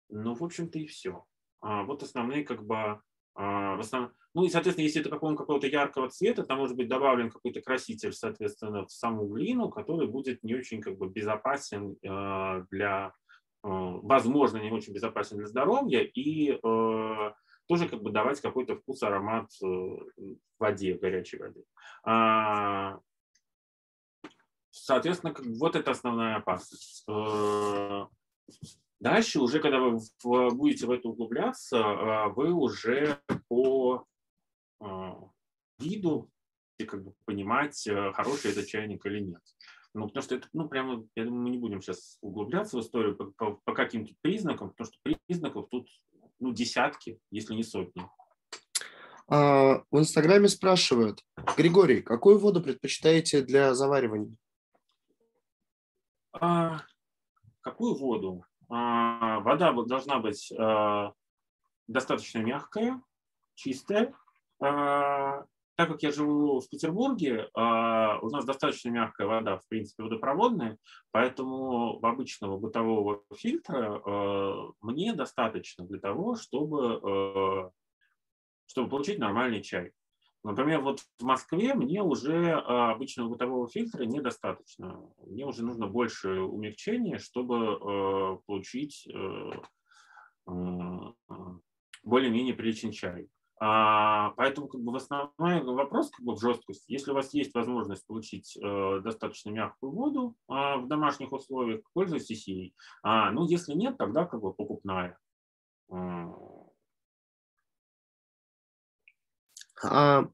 в общем-то, и все. Вот основные как бы в основном, ну и, соответственно, если это какого какого-то яркого цвета, там может быть добавлен какой-то краситель, соответственно, в саму глину, который будет не очень как бы безопасен э, для, э, возможно, не очень безопасен для здоровья и э, тоже как бы давать какой-то вкус, аромат в воде, в горячей воде. А, соответственно, вот это основная опасность. Дальше уже, когда вы будете в это углубляться, вы уже по виду и как бы понимать, э, хороший это чайник или нет. Ну, потому что это, ну, прямо, я думаю, мы не будем сейчас углубляться в историю по, по, по каким-то признакам, потому что признаков тут, ну, десятки, если не сотни. А, в Инстаграме спрашивают, Григорий, какую воду предпочитаете для заваривания? А, какую воду? А, вода должна быть а, достаточно мягкая, чистая, а, так как я живу в Петербурге, а, у нас достаточно мягкая вода, в принципе, водопроводная, поэтому обычного бытового фильтра а, мне достаточно для того, чтобы, чтобы получить нормальный чай. Например, вот в Москве мне уже обычного бытового фильтра недостаточно. Мне уже нужно больше умягчения, чтобы получить более-менее приличный чай. А, поэтому как бы в основной вопрос как бы в жесткости. Если у вас есть возможность получить э, достаточно мягкую воду э, в домашних условиях, пользуйтесь ей. А, ну, если нет, тогда как бы покупная. А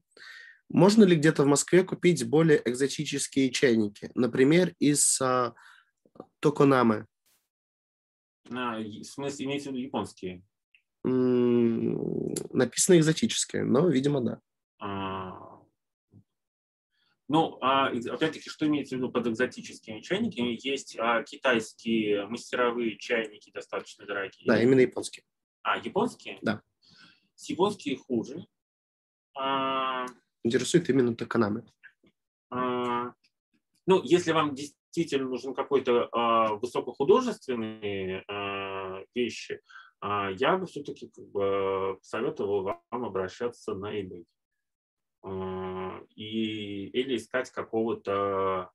можно ли где-то в Москве купить более экзотические чайники? Например, из а, Токонамы. А, в смысле, имеется в виду японские? Написано экзотические, но, видимо, да. А, Ну, а, опять-таки, что имеется в виду под экзотическими чайниками? Есть а, китайские мастеровые чайники, достаточно дорогие. Да, именно японские. А, японские? Да. С японские хуже. А, Интересует именно Токонамы. а, ну, если вам действительно нужен какой-то а, высокохудожественные а, вещи, я бы все-таки как бы советовал вам обращаться на eBay. А, и, или искать какого-то...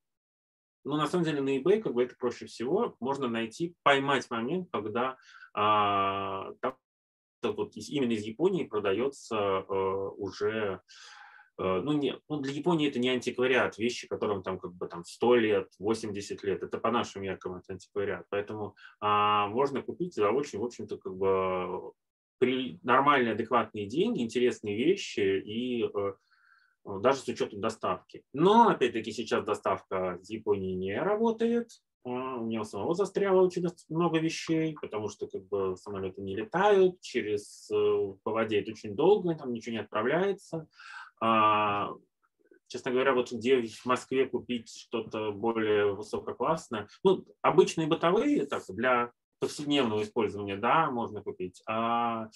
Ну, на самом деле, на eBay как бы это проще всего. Можно найти, поймать момент, когда а, там вот именно из Японии продается э, уже ну, не, ну, для Японии это не антиквариат, вещи, которым там как бы там 100 лет, 80 лет, это по нашим меркам это антиквариат, поэтому а, можно купить за очень, в общем-то, как бы при нормальные, адекватные деньги, интересные вещи и э, э, даже с учетом доставки. Но, опять-таки, сейчас доставка из Японии не работает, А, у меня у самого застряло очень много вещей, потому что как бы самолеты не летают, через э, по воде это очень долго, там ничего не отправляется. А, честно говоря, вот где в Москве купить что-то более высококлассное, ну, обычные бытовые, так, для повседневного использования, да, можно купить, а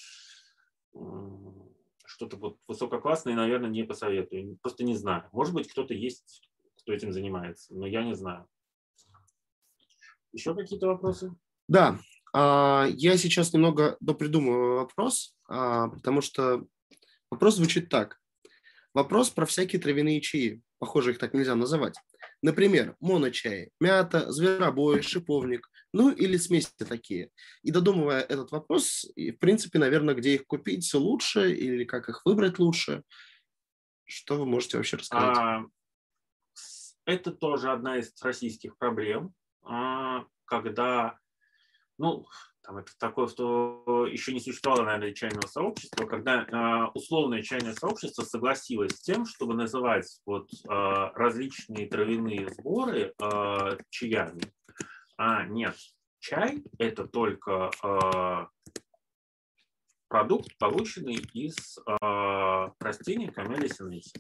что-то вот высококлассное, наверное, не посоветую, просто не знаю. Может быть, кто-то есть, кто этим занимается, но я не знаю. Еще какие-то вопросы? Да, а, я сейчас немного допридумываю вопрос, а, потому что вопрос звучит так. Вопрос про всякие травяные чаи. Похоже, их так нельзя называть. Например, моночаи, мята, зверобой, шиповник, ну или смеси такие. И додумывая этот вопрос, и, в принципе, наверное, где их купить лучше или как их выбрать лучше, что вы можете вообще рассказать? А, Это тоже одна из российских проблем, а, когда, ну, там это такое, что еще не существовало, наверное, чайного сообщества, когда а, условное чайное сообщество согласилось с тем, чтобы называть вот а, различные травяные сборы а, чаями. А нет, чай – это только а, продукт, полученный из а, растения sinensis.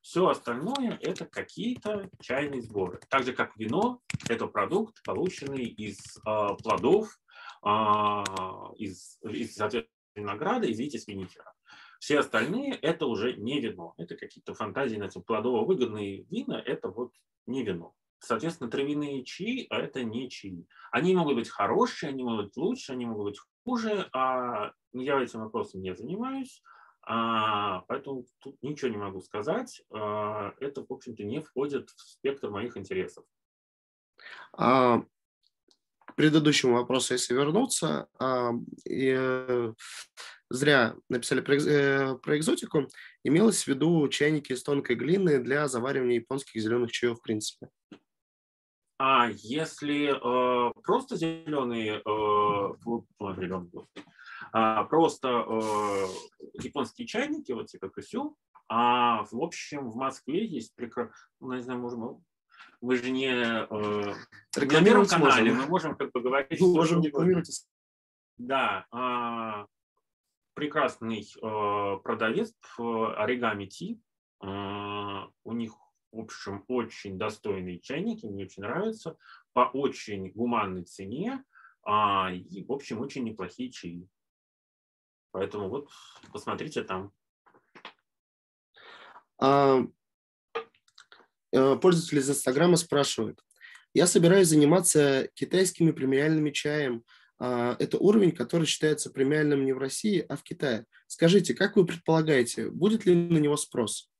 Все остальное – это какие-то чайные сборы. Так же, как вино – это продукт, полученный из а, плодов, из, из соответственно, винограда, из витис винифера. Все остальные – это уже не вино. Это какие-то фантазии, знаете, плодово-выгодные вина – это вот не вино. Соответственно, травяные чаи – это не чаи. Они могут быть хорошие, они могут быть лучше, они могут быть хуже. А я этим вопросом не занимаюсь. А, поэтому тут ничего не могу сказать. А, это, в общем-то, не входит в спектр моих интересов. А, к предыдущему вопросу, если вернуться, и, э, зря написали э, про экзотику, имелось в виду чайники из тонкой глины для заваривания японских зеленых чаев, в принципе. А если э, просто зеленые, э, а, просто э, японские чайники, вот типа Кусю, а в общем в Москве есть прекрасно, ну, не знаю, можем, вы же не э, на Первом канале, можем. мы можем как бы говорить, Мы можем рекламировать. Да, а, прекрасный э, продавец Оригами Ти. А, У них, в общем, очень достойные чайники, мне очень нравятся, по очень гуманной цене а, и, в общем, очень неплохие чаи. Поэтому вот посмотрите там. А, э, Пользователь из Инстаграма спрашивает. Я собираюсь заниматься китайскими премиальными чаем. А, Это уровень, который считается премиальным не в России, а в Китае. Скажите, как вы предполагаете, будет ли на него спрос?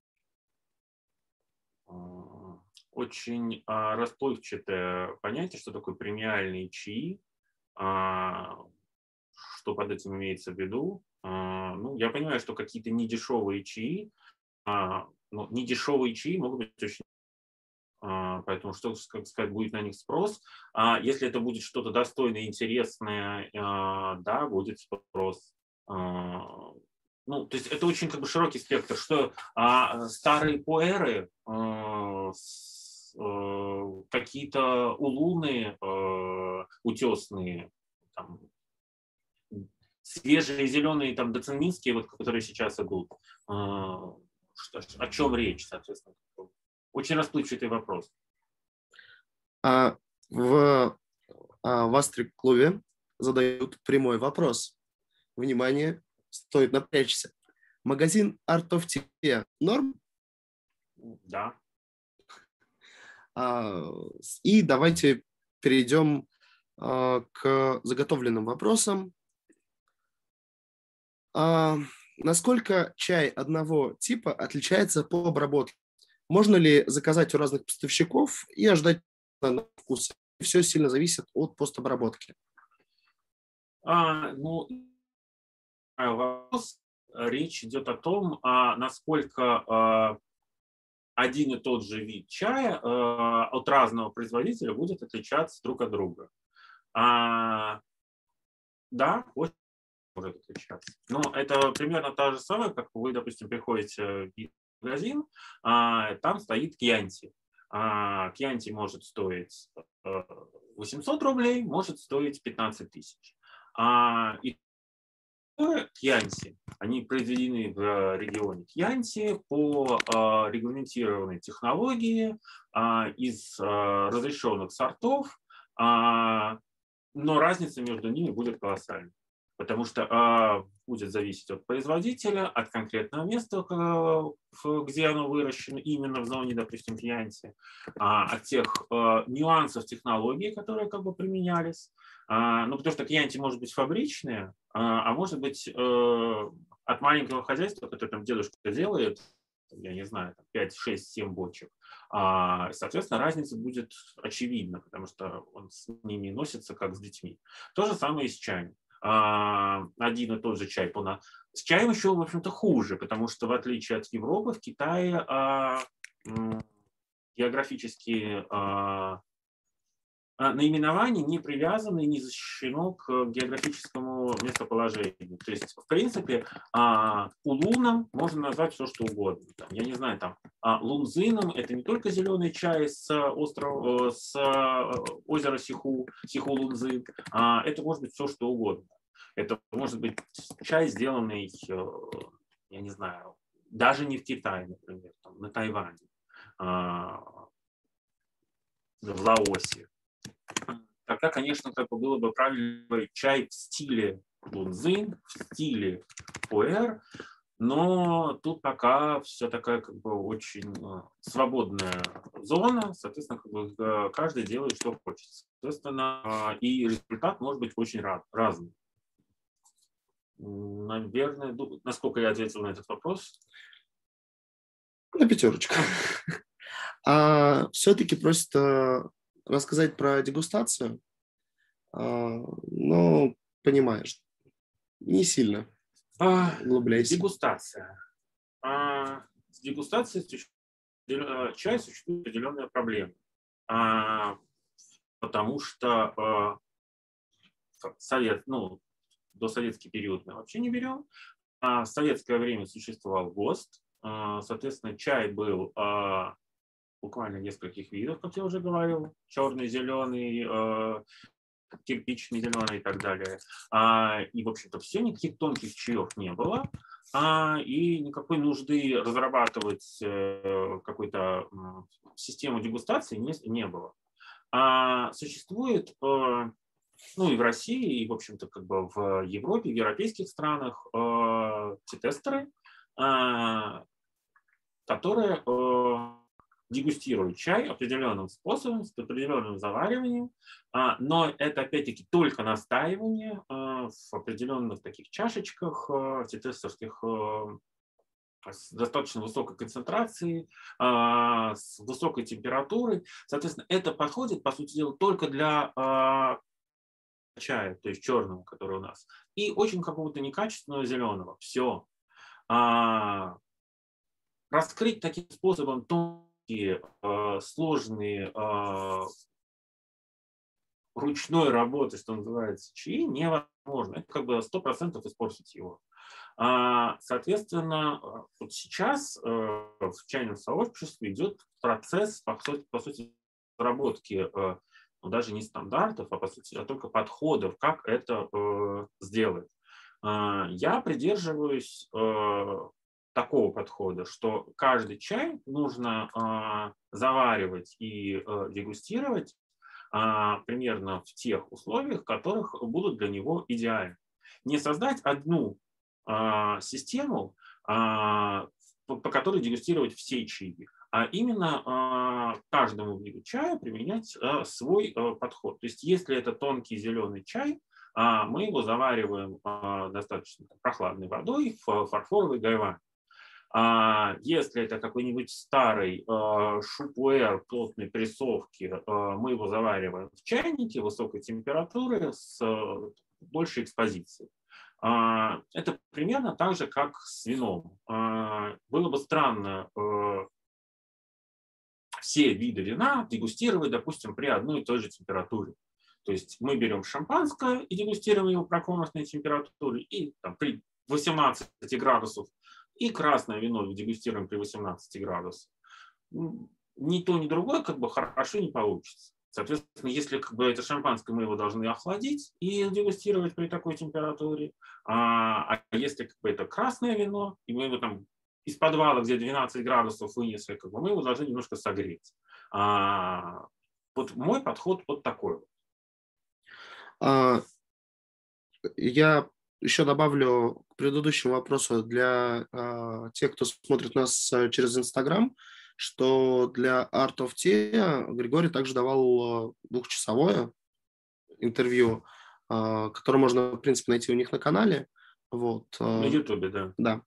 а, Очень а, расплывчатое понятие, что такое премиальные чаи, а, что под этим имеется в виду. Ну, я понимаю, что какие-то недешевые чаи, но недешевые чаи могут быть очень Поэтому что, как сказать, будет на них спрос. А если это будет что-то достойное, интересное, а, да, будет спрос. А, ну, то есть это очень как бы широкий спектр, что а, старые пуэры, а, а, какие-то улуны а, утесные, там, свежие зеленые там доценинские, вот, которые сейчас идут. А, о чем речь, соответственно? Очень расплывчатый вопрос. А в, а, в Астрик-клубе задают прямой вопрос. Внимание, стоит напрячься. Магазин Art of Tea норм? Да. А, и давайте перейдем а, к заготовленным вопросам. А, насколько чай одного типа отличается по обработке? Можно ли заказать у разных поставщиков и ожидать на вкус? Все сильно зависит от постобработки. А, ну, вопрос. Речь идет о том, а, насколько а, один и тот же вид чая а, от разного производителя будет отличаться друг от друга. А, да, очень может отличаться. Но это примерно та же самая, как вы, допустим, приходите магазин, а, там стоит кьянти. А, кьянти может стоить 800 рублей, может стоить 15 тысяч. А, и Кьянти, они произведены в регионе Кьянти по а, регламентированной технологии а, из а, разрешенных сортов, но разница между ними будет колоссальной потому что а, будет зависеть от производителя, от конкретного места, где оно выращено, именно в зоне, допустим, Кьянти, а, от тех а, нюансов технологии, которые как бы применялись. А, ну, потому что Кьянти может быть фабричные, а, а может быть э, от маленького хозяйства, которое там дедушка делает, я не знаю, 5, 6, 7 бочек. А, соответственно, разница будет очевидна, потому что он с ними носится как с детьми. То же самое и с чаем. А, один и тот же чай. С чаем еще, в общем-то, хуже, потому что, в отличие от Европы, в Китае а, географические а, наименование не привязано и не защищено к географическому местоположению. То есть, в принципе, улуном можно назвать все, что угодно. Там, я не знаю, там, лунзином – это не только зеленый чай с, острова, с озера Сиху, Сиху-Лунзин, это может быть все, что угодно. Это может быть чай, сделанный, э, я не знаю, даже не в Китае, например, там, на Тайване, в Лаосе тогда, конечно, как бы было бы правильно чай в стиле лунзин, в стиле пуэр, но тут пока все такая как бы очень э, свободная зона, соответственно, как бы э, каждый делает, что хочет. Соответственно, и результат может быть очень разный. Наверное, насколько я ответил на этот вопрос? На пятерочку. А все-таки просит рассказать про дегустацию, а, но понимаешь, не сильно а, углубляйся. Дегустация. А, с дегустацией чай существует определенная проблема, а, потому что а, совет, ну, до советский период мы вообще не берем. А в советское время существовал ГОСТ, а, соответственно, чай был а, буквально нескольких видов, как я уже говорил, черный, зеленый, э, кирпичный, зеленый и так далее. А, и, в общем-то, все, никаких тонких чаев не было, а, и никакой нужды разрабатывать э, какую-то э, систему дегустации не, не было. А, существует, э, ну и в России, и, в общем-то, как бы в Европе, в европейских странах э, тестеры, э, которые э, дегустируют чай определенным способом, с определенным завариванием, а, но это опять-таки только настаивание а, в определенных таких чашечках а, тетестерских с достаточно высокой концентрацией, с высокой температурой. Соответственно, это подходит, по сути дела, только для чая, то есть черного, который у нас, и очень какого-то некачественного зеленого. Все. Раскрыть таким способом то такие э, сложные э, ручной работы, что называется, чаи, невозможно. Это как бы 100% испортить его. А, соответственно, вот сейчас в чайном сообществе идет процесс, по сути, по сути разработки ну, даже не стандартов, а по сути, а только подходов, как это сделать. Я придерживаюсь такого подхода, что каждый чай нужно заваривать и дегустировать примерно в тех условиях, которых будут для него идеальны. Не создать одну систему, по которой дегустировать все чаи, а именно каждому виду чая применять свой подход. То есть если это тонкий зеленый чай, мы его завариваем достаточно прохладной водой в фарфоровой гайване. А если это какой-нибудь старый э, шупуэр плотной прессовки, э, мы его завариваем в чайнике высокой температуры с э, большей экспозицией. Это примерно так же, как с вином. Было бы странно все виды вина дегустировать, допустим, при одной и той же температуре. То есть мы берем шампанское и дегустируем его при комнатной температуре, и там, при 18 градусов и красное вино дегустируем при 18 градусах. Ни то, ни другое как бы хорошо не получится. Соответственно, если как бы это шампанское, мы его должны охладить и дегустировать при такой температуре. А, а если как бы это красное вино, и мы его там из подвала, где 12 градусов вынесли, как бы мы его должны немножко согреть. А, вот мой подход вот такой. А, я еще добавлю к предыдущему вопросу для э, тех, кто смотрит нас э, через Инстаграм, что для Art of Tea Григорий также давал э, двухчасовое интервью, э, которое можно, в принципе, найти у них на канале. Вот. На Ютубе, да. Да.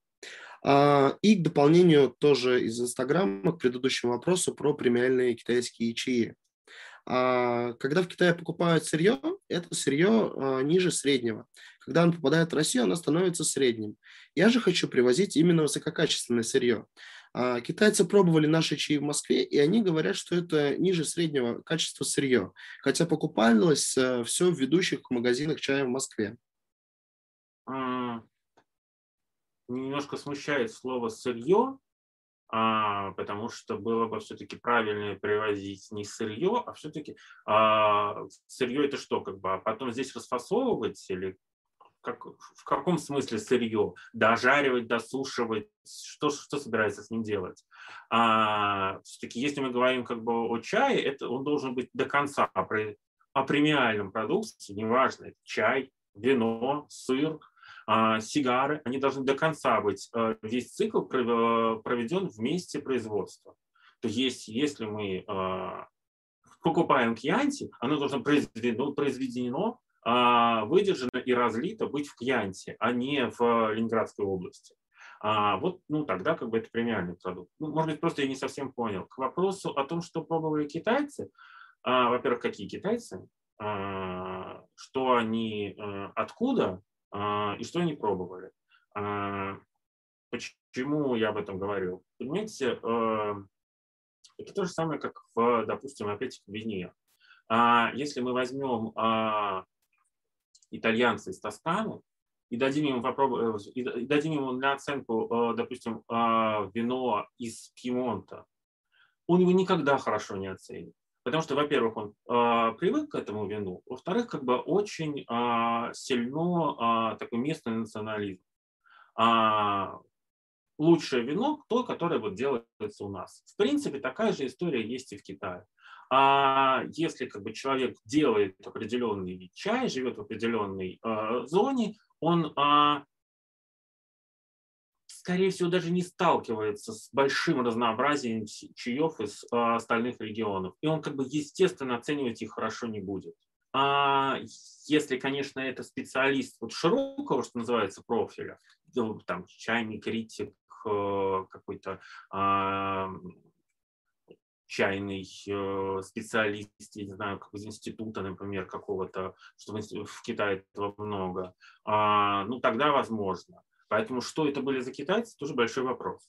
А, и к дополнению тоже из Инстаграма к предыдущему вопросу про премиальные китайские чаи. А, когда в Китае покупают сырье, это сырье а, ниже среднего. Когда оно попадает в Россию, оно становится средним. Я же хочу привозить именно высококачественное сырье. А, китайцы пробовали наши чаи в Москве, и они говорят, что это ниже среднего качества сырье, хотя покупалось э, все в ведущих магазинах чая в Москве. Немножко смущает слово «сырье», потому что было бы все-таки правильнее привозить не сырье, а все-таки а, сырье это что, как бы, а потом здесь расфасовывать или как, в каком смысле сырье? Дожаривать, досушивать, что, что собирается с ним делать? А, все-таки если мы говорим как бы о чае, это он должен быть до конца, при, о премиальном продукте, неважно, чай, вино, сыр, а, сигары, они должны до конца быть, э, весь цикл э, проведен в месте производства. То есть, если мы э, покупаем кьянти, оно должно произведено, произведено а, выдержано и разлито быть в Кьянте, а не в Ленинградской области. А вот ну, тогда как бы это премиальный продукт. Ну, может быть, просто я не совсем понял. К вопросу о том, что пробовали китайцы. А, во-первых, какие китайцы? А, что они, а, откуда а, и что они пробовали. Почему я об этом говорю? Понимаете, это то же самое, как в, допустим, опять в вине. Если мы возьмем итальянца из Тосканы и дадим ему, попробовать, и дадим ему на оценку, допустим, вино из Пьемонта, он его никогда хорошо не оценит. Потому что, во-первых, он э, привык к этому вину, во-вторых, как бы очень э, сильно э, такой местный национализм. А, лучшее вино то, которое вот делается у нас. В принципе, такая же история есть и в Китае. А если как бы человек делает определенный чай, живет в определенной э, зоне, он э, скорее всего, даже не сталкивается с большим разнообразием чаев из а, остальных регионов. И он как бы естественно оценивать их хорошо не будет. А если, конечно, это специалист вот широкого, что называется, профиля, ну, там чайный критик, э, какой-то а, чайный э, специалист, я не знаю, как из института, например, какого-то, что в Китае этого много, а, ну тогда возможно. Поэтому что это были за китайцы, тоже большой вопрос.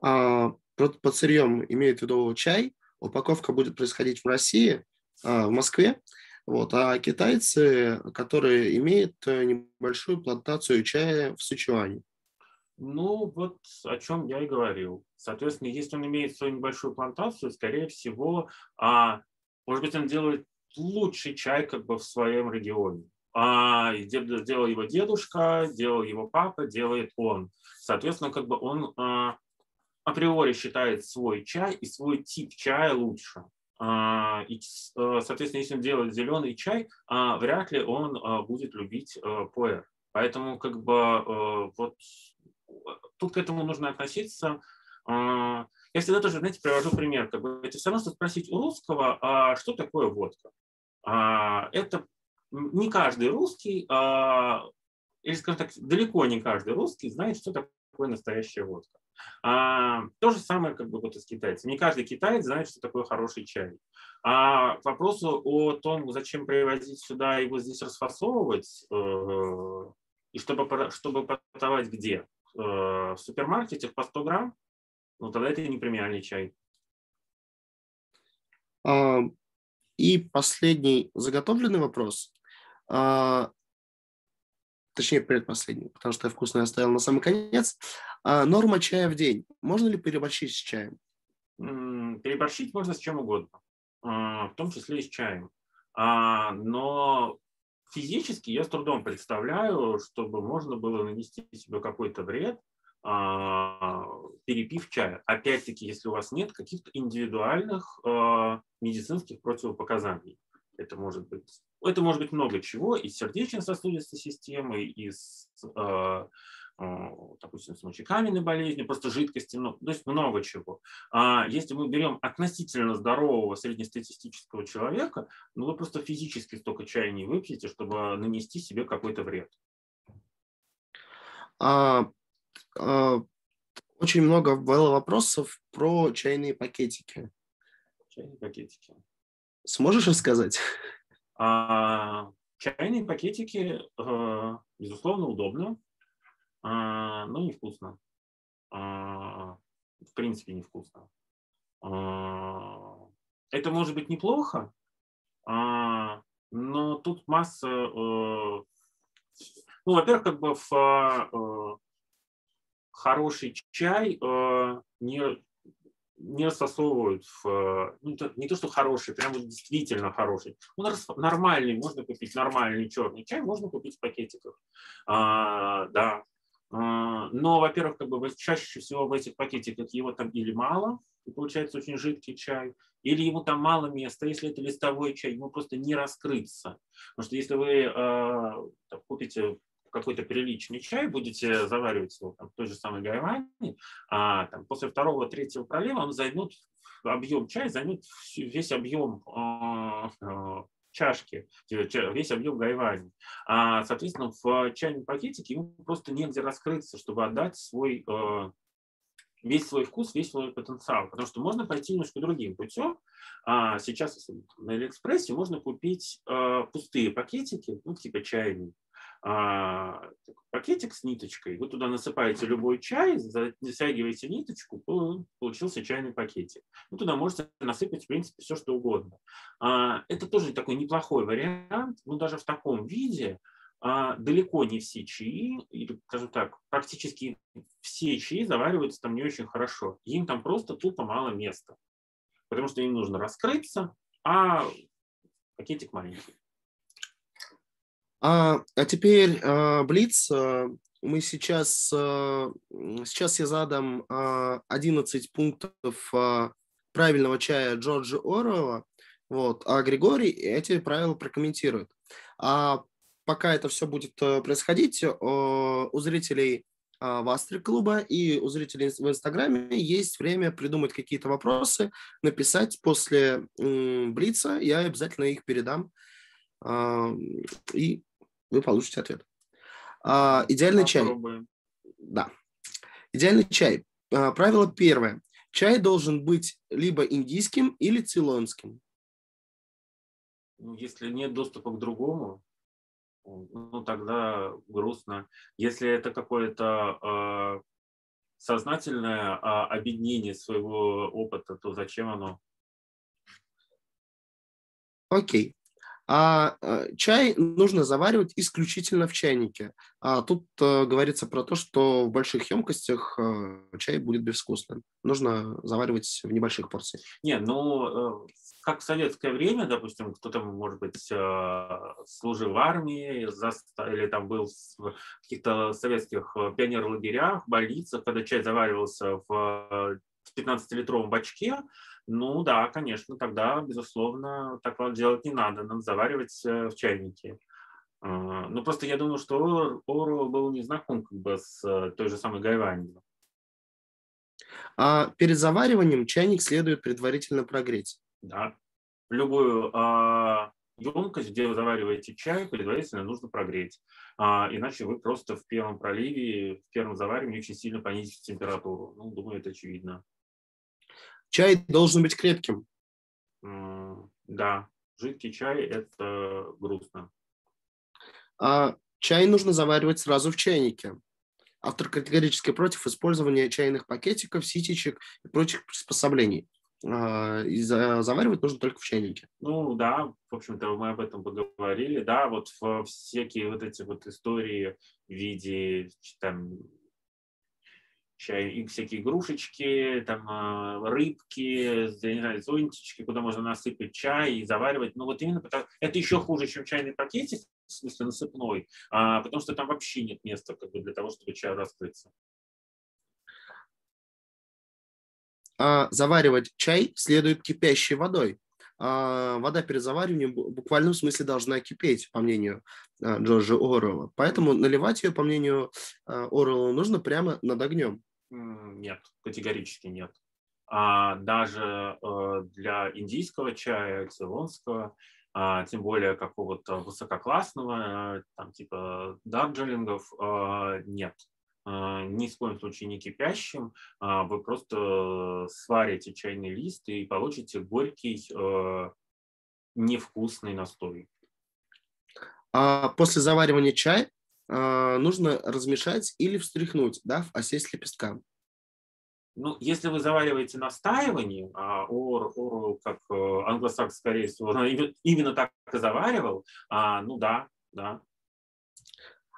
А, под, под сырьем имеет в виду чай. Упаковка будет происходить в России, а, в Москве. Вот, а китайцы, которые имеют небольшую плантацию чая в Сычуане. Ну, вот о чем я и говорил. Соответственно, если он имеет свою небольшую плантацию, скорее всего, а, может быть, он делает лучший чай как бы в своем регионе. А, делал его дедушка, делал его папа, делает он. Соответственно, как бы он а, априори считает свой чай и свой тип чая лучше. А, и, э, соответственно, если он делает зеленый чай, а, вряд ли он а, будет любить пуэр. Поэтому как бы вот тут к этому нужно относиться. Я всегда тоже, знаете, привожу пример. Как бы, это все равно, что спросить у русского, а что такое водка. Это не каждый русский, или, скажем так, далеко не каждый русский знает, что такое настоящая водка. А, то же самое как бы вот и с китайцами. Не каждый китаец знает, что такое хороший чай. А к вопросу о том, зачем привозить сюда и его здесь расфасовывать, э, и чтобы, чтобы продавать где? Э, в супермаркете по 100 грамм? Ну, тогда это не премиальный чай. А, и последний заготовленный вопрос. А, точнее, предпоследний, потому что я вкусный оставил на самый конец. А, норма чая в день. Можно ли переборщить с чаем? Переборщить можно с чем угодно, а, в том числе и с чаем. А, но физически я с трудом представляю, чтобы можно было нанести себе какой-то вред, а, перепив чая. Опять-таки, если у вас нет каких-то индивидуальных медицинских противопоказаний. Это может быть, это может быть много чего, из сердечно-сосудистой системы, из, э, э, допустим, с мочекаменной болезнью, просто жидкости, ну, то есть много чего. А если мы берем относительно здорового среднестатистического человека, ну вы просто физически столько чая не выпьете, чтобы нанести себе какой-то вред. А, а, очень много было вопросов про чайные пакетики. Чайные пакетики. Сможешь рассказать? А, чайные пакетики, э, безусловно, удобно, а, но невкусно. А, в принципе, невкусно. А, это может быть неплохо, но тут масса... Э, ну, во-первых, как бы в э, хороший чай не не рассосовывают в, ну, не то, что хороший, прям вот действительно хороший. Он нормальный, можно купить нормальный черный чай, можно купить в пакетиках. А, да. А, но, во-первых, как бы чаще всего в этих пакетиках его там или мало, и получается очень жидкий чай, или ему там мало места, если это листовой чай, ему просто не раскрыться. Потому что если вы э, купите какой-то приличный чай, будете заваривать его там, в той же самой гайване, а там, после второго, третьего пролива он займет объем чая, займет весь объем э, э, чашки, весь объем гайвани. А, соответственно, в чайном пакетике ему просто негде раскрыться, чтобы отдать свой э, весь свой вкус, весь свой потенциал. Потому что можно пойти немножко другим путем. А сейчас на Алиэкспрессе можно купить э, пустые пакетики, ну, типа чайные, а, пакетик с ниточкой, вы туда насыпаете любой чай, затягиваете ниточку, получился чайный пакетик. Вы туда можете насыпать, в принципе, все, что угодно. А, это тоже такой неплохой вариант, но даже в таком виде а, далеко не все чаи, или, скажем так, практически все чаи завариваются там не очень хорошо. Им там просто тупо мало места, потому что им нужно раскрыться, а пакетик маленький. А, а теперь а, Блиц. А, мы сейчас, а, сейчас я задам а, 11 пунктов а, правильного чая Джорджа Оруэлла, вот, а Григорий эти правила прокомментирует. А пока это все будет э, происходить, у зрителей а, в Астре клуба и у зрителей в Инстаграме есть время придумать какие-то вопросы, написать после Блица, я обязательно их передам. И вы получите ответ. А, идеальный Попробуем. чай. Да. Идеальный чай. А, правило первое. Чай должен быть либо индийским или цейлонским. Ну, если нет доступа к другому, ну тогда грустно. Если это какое-то э, сознательное э, объединение своего опыта, то зачем оно? Окей. А э, чай нужно заваривать исключительно в чайнике. А тут э, говорится про то, что в больших емкостях э, чай будет безвкусным. Нужно заваривать в небольших порциях. Не, ну, как в советское время, допустим, кто-то, может быть, служил в армии или там был в каких-то советских пионер-лагерях, больницах, когда чай заваривался в 15-литровом бачке, ну да, конечно, тогда, безусловно, так делать не надо, надо заваривать э, в чайнике. А, ну, просто я думаю, что Ору был не знаком как бы с э, той же самой гайванью. А перед завариванием чайник следует предварительно прогреть. Да. Любую а, емкость, где вы завариваете чай, предварительно нужно прогреть. А, иначе вы просто в первом проливе, в первом заваривании очень сильно понизите температуру. Ну, думаю, это очевидно. Чай должен быть крепким. Да, жидкий чай – это грустно. А чай нужно заваривать сразу в чайнике. Автор категорически против использования чайных пакетиков, ситечек и прочих приспособлений. А, и заваривать нужно только в чайнике. Ну да, в общем-то мы об этом поговорили. Да, вот всякие вот эти вот истории в виде там чай, всякие игрушечки, там а, рыбки, я не знаю, зонтички, куда можно насыпать чай и заваривать. Но вот именно потому, это еще хуже, чем чайный пакетик, в смысле насыпной, а, потому что там вообще нет места как бы, для того, чтобы чай раскрыться. А, заваривать чай следует кипящей водой. А, вода перед завариванием в буквальном смысле должна кипеть, по мнению а, Джорджа Оруэлла. Поэтому наливать ее, по мнению а, Оруэлла, нужно прямо над огнем. Нет, категорически нет. А даже э, для индийского чая, цейлонского, а, тем более какого-то высококлассного, там типа дарджелингов, а, нет. А, ни в коем случае не кипящим. Вы просто сварите чайный лист и получите горький, э, невкусный настой. А после заваривания чая а, нужно размешать или встряхнуть, да, в осесть лепестка. Ну, если вы завариваете настаивание, а Ор, Ор как э, англосакс, скорее всего, именно так и заваривал, а, ну да, да.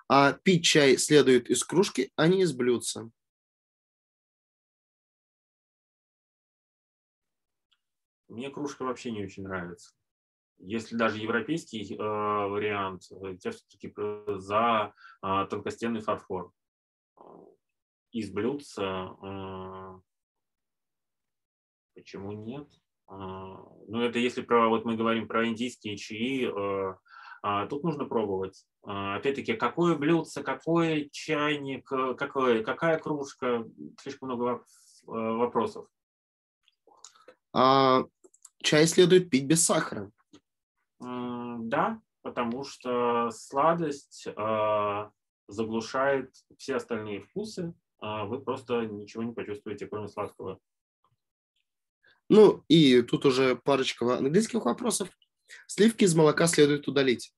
А пить чай следует из кружки, а не из блюдца. Мне кружка вообще не очень нравится. Если даже европейский э, вариант, я все-таки за э, тонкостенный фарфор. Из блюдца э, почему нет? Э, ну, это если про, вот мы говорим про индийские чаи, э, э, тут нужно пробовать. Э, опять-таки, какое блюдце, какой чайник, какой, какая кружка, слишком много вопросов. А, чай следует пить без сахара. Да, потому что сладость э, заглушает все остальные вкусы, э, вы просто ничего не почувствуете, кроме сладкого. Ну и тут уже парочка английских вопросов. Сливки из молока следует удалить.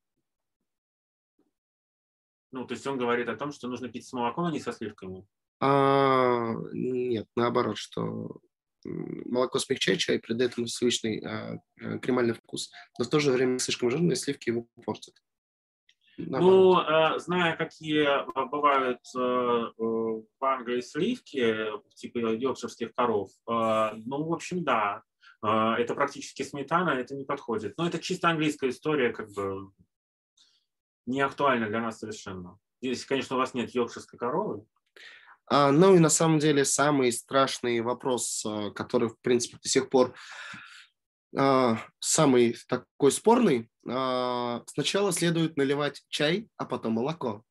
Ну, то есть он говорит о том, что нужно пить с молоком, а не со сливками. А, нет, наоборот, что молоко смягчает чай, придает ему свечный э, э, кремальный вкус, но в то же время слишком жирные сливки его портят. Ну, э, зная, какие бывают в Англии сливки, типа йоркширских коров, ну, в общем, да, это практически сметана, это не подходит. Но это чисто английская история, как бы не актуальна для нас совершенно. Если, конечно, у вас нет йоркширской коровы, а, ну и на самом деле самый страшный вопрос, а, который, в принципе, до сих пор а, самый такой спорный. Сначала следует наливать чай, а потом молоко.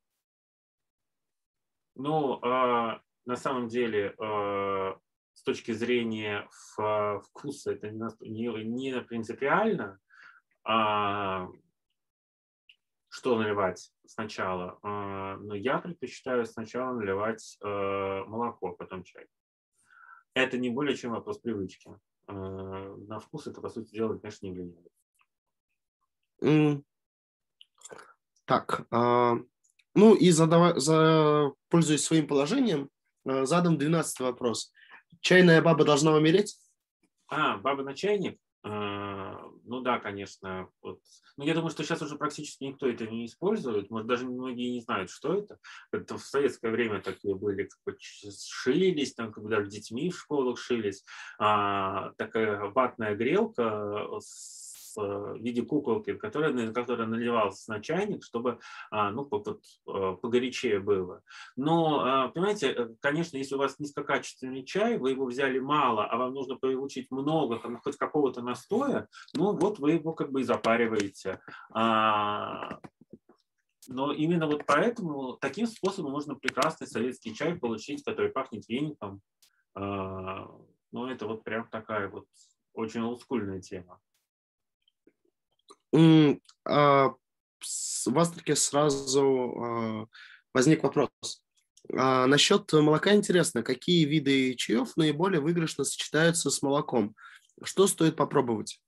Ну, на самом деле, с точки зрения вкуса, это не принципиально что наливать сначала. А, но я предпочитаю сначала наливать э, молоко, потом чай. Это не более чем вопрос привычки. А, на вкус это, по сути дела, конечно, не влияет. Mm. Так, а, ну и задава, за, пользуясь своим положением, задам 12 вопрос. Чайная баба должна умереть? А, баба на чайник? Ну да, конечно. Вот. Ну, я думаю, что сейчас уже практически никто это не использует. Может, даже многие не знают, что это. Это в советское время такие были, как бы, шились, там, как бы даже детьми в школах шились. А, такая ватная грелка с Э, в виде куколки, которая, на которой наливался на чайник, чтобы а, ну, э, погорячее было. Но, а, понимаете, э, конечно, если у вас низкокачественный чай, вы его взяли мало, а вам нужно получить много, там, хоть какого-то настоя, ну вот вы его как бы и запариваете. А, но именно вот поэтому таким способом можно прекрасный советский чай получить, который пахнет веником. Ну, это вот прям такая вот очень олдскульная тема. А, в Астрике сразу а, возник вопрос. А, насчет молока интересно, какие виды чаев наиболее выигрышно сочетаются с молоком? Что стоит попробовать?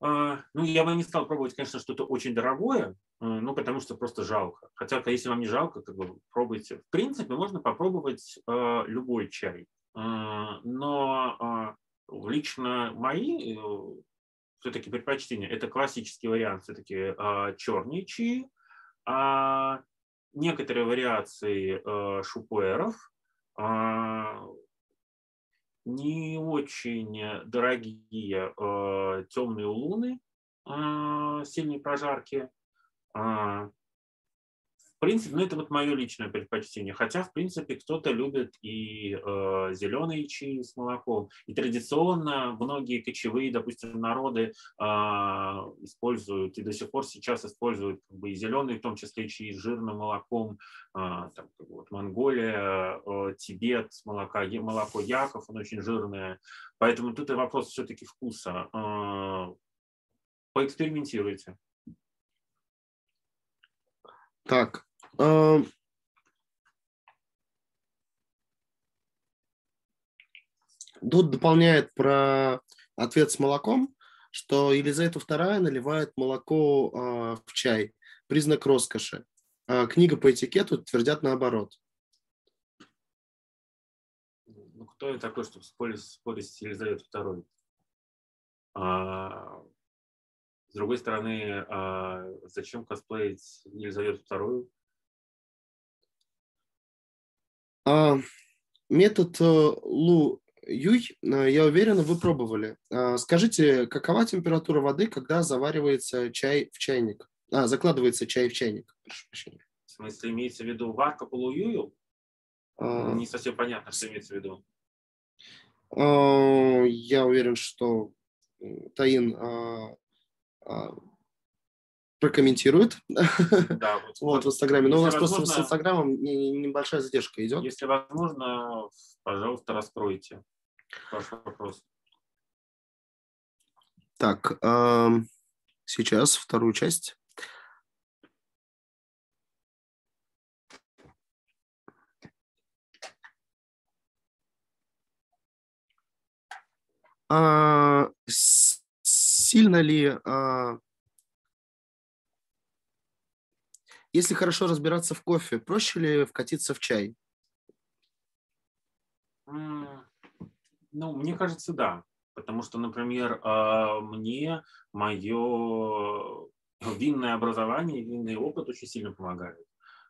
Ну, я бы не стал пробовать, конечно, что-то очень дорогое, ну, потому что просто жалко. Хотя, если вам не жалко, как бы пробуйте. В принципе, можно попробовать э, любой чай. Э, но э, лично мои все-таки предпочтение. Это классический вариант, все-таки а, черный чаи, а некоторые вариации э, шупуэров, э, не очень дорогие э, темные луны, э, сильной прожарки, э, принципе, ну это вот мое личное предпочтение. Хотя, в принципе, кто-то любит и э, зеленые чаи с молоком. И традиционно многие кочевые, допустим, народы э, используют и до сих пор сейчас используют как бы, и зеленые, в том числе чаи с жирным молоком. Э, там, как бы, вот, Монголия, э, Тибет, молоко, молоко яков, оно очень жирное. Поэтому тут и вопрос все-таки вкуса. Э, поэкспериментируйте. Так, Тут дополняет про ответ с молоком, что Елизавета II наливает молоко э, в чай. Признак роскоши. А книга по этикету твердят наоборот. Ну, кто я такой, чтобы спорить, спорить с Елизаветой II? А, с другой стороны, а, зачем косплеить Елизавету II? А, метод э, Лу Юй, э, я уверен, вы пробовали. А, скажите, какова температура воды, когда заваривается чай в чайник? А, закладывается чай в чайник. Прошу прощения. В смысле, имеется в виду варка по Лу А... Не совсем понятно, что имеется в виду. А, я уверен, что Таин прокомментирует да, вот, вот в Инстаграме. Но у нас возможно, просто с Инстаграмом небольшая задержка идет. Если возможно, пожалуйста, раскройте ваш вопрос. Так, сейчас вторую часть. А, сильно ли а, Если хорошо разбираться в кофе, проще ли вкатиться в чай? Ну, мне кажется, да. Потому что, например, а, мне мое винное образование, винный опыт очень сильно помогает.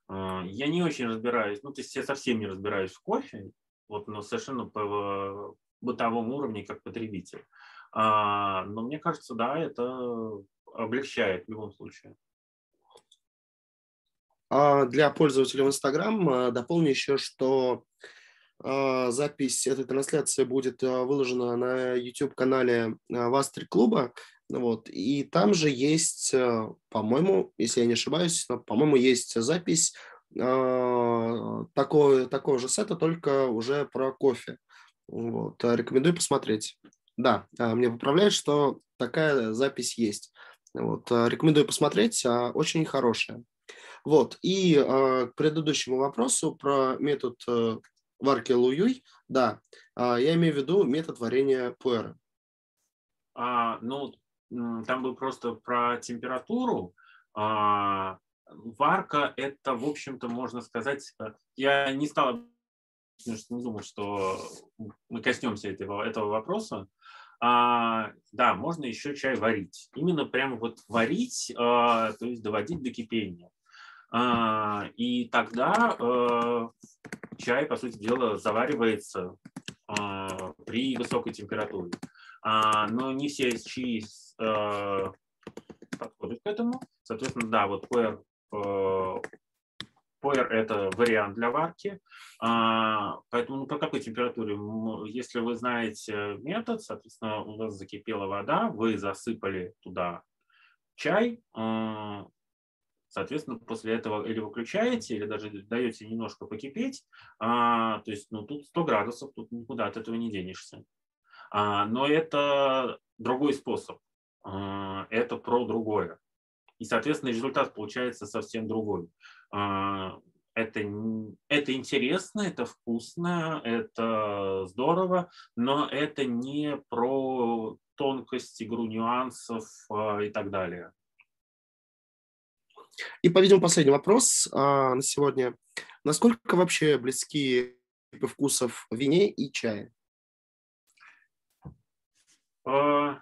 А, я не очень разбираюсь, ну, то есть я совсем не разбираюсь в кофе, вот, но совершенно по бытовому уровне как потребитель. А, но мне кажется, да, это облегчает в любом случае. А для пользователей Instagram а, дополню еще, что а, запись этой трансляции будет выложена на YouTube-канале Вастри клуба. Вот. И там же есть, по-моему, если я не ошибаюсь, по-моему, есть запись такого, такого же сета, только уже про кофе. Вот. Рекомендую посмотреть. Да, мне поправляют, что такая запись есть. Вот. Рекомендую посмотреть, очень хорошая. Вот. И э, к предыдущему вопросу про метод э, варки луюй, да, э, я имею в виду метод варенья пуэра. А, ну, там был просто про температуру. А, варка – это, в общем-то, можно сказать, э, я не стал, не думаю, что мы коснемся этого, этого вопроса. А, да, можно еще чай варить. Именно прямо вот варить, а, то есть доводить до кипения. А, и тогда а, чай, по сути дела, заваривается а, при высокой температуре. А, но не все чаи а, подходят к этому. Соответственно, да, вот пуэр, а, пуэр – это вариант для варки. Поэтому ну, по какой температуре? Если вы знаете метод, соответственно, у вас закипела вода, вы засыпали туда чай, Соответственно, после этого или выключаете, или даже даете немножко покипеть. А, то есть, ну, тут 100 градусов, тут никуда от этого не денешься. А, но это другой способ. А, это про другое. И, соответственно, результат получается совсем другой. А, это, это интересно, это вкусно, это здорово, но это не про тонкость, игру нюансов а, и так далее. И, по-видимому, последний вопрос а, на сегодня. Насколько вообще близки типы вкусов в вине и чае? А,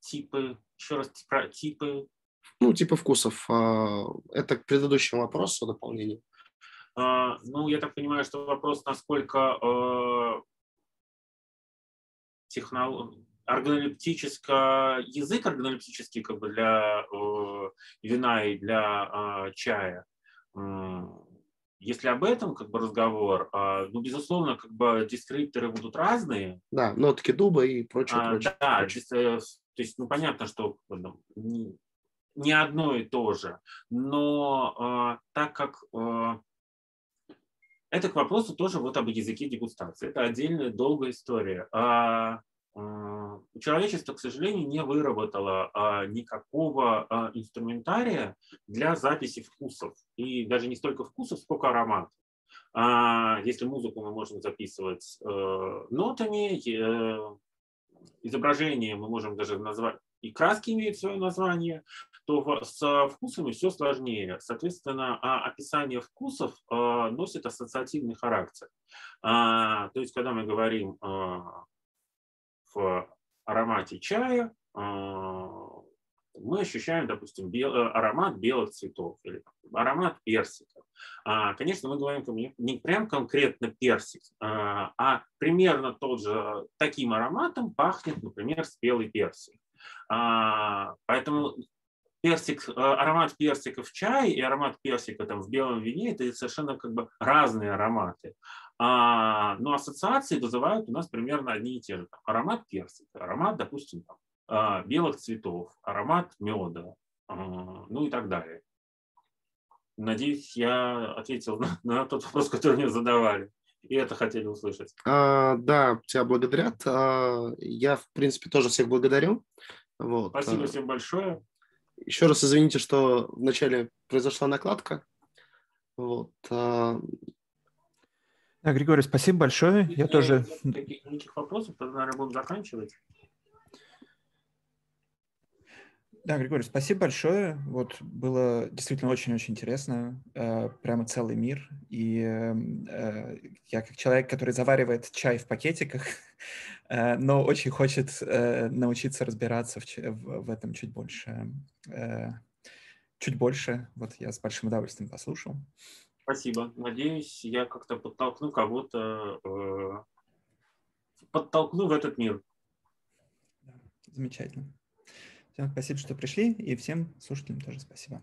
типы, еще раз про типы. Ну, типы вкусов. А, это к предыдущему вопросу дополнение. А, ну, я так понимаю, что вопрос, насколько а, технолог органолептический язык органолептический как бы для э, вина и для э, чая. Если об этом как бы разговор, э, ну, безусловно, как бы дескрипторы будут разные. Да, нотки дуба и прочее, а, прочее. Да, прочее. Э, то есть, ну, понятно, что не, не одно и то же. Но э, так как э, это к вопросу тоже вот об языке дегустации. Это отдельная долгая история. А а, человечество, к сожалению, не выработало а, никакого а, инструментария для записи вкусов. И даже не столько вкусов, сколько ароматов. Если музыку мы можем записывать э, нотами, э, изображение мы можем даже назвать, и краски имеют свое название, то с вкусами все сложнее. Соответственно, описание вкусов носит ассоциативный характер. То есть, когда мы говорим в аромате чая а, мы ощущаем, допустим, бел, э, аромат белых цветов или аромат персика. А, конечно, мы говорим не прям конкретно персик, а, а примерно тот же таким ароматом пахнет, например, спелый персик. Поэтому персик, э, аромат персика в чае и аромат персика там, в белом вине – это совершенно как бы разные ароматы. А, но ассоциации вызывают у нас примерно одни и те же. Там, аромат персика, аромат, допустим, там, а, белых цветов, аромат меда, а, ну и так далее. Надеюсь, я ответил на, на тот вопрос, который мне задавали. И это хотели услышать. А, да, тебя благодарят. А, я, в принципе, тоже всех благодарю. Вот. Спасибо а, всем большое. Еще раз извините, что вначале произошла накладка. Вот. Да, Григорий, спасибо большое. Я тоже... Никаких вопросов, тогда, наверное, будем заканчивать. Да, Григорий, спасибо большое. Вот было действительно очень-очень интересно. Э, прямо целый мир. И э, я как человек, который заваривает чай в пакетиках, э, но очень хочет научиться разбираться в этом чуть больше. Чуть больше. Вот я с большим удовольствием послушал. Спасибо. Надеюсь, я как-то подтолкну кого-то, э, подтолкну в этот мир. Замечательно. Всем спасибо, что пришли, и всем слушателям тоже спасибо.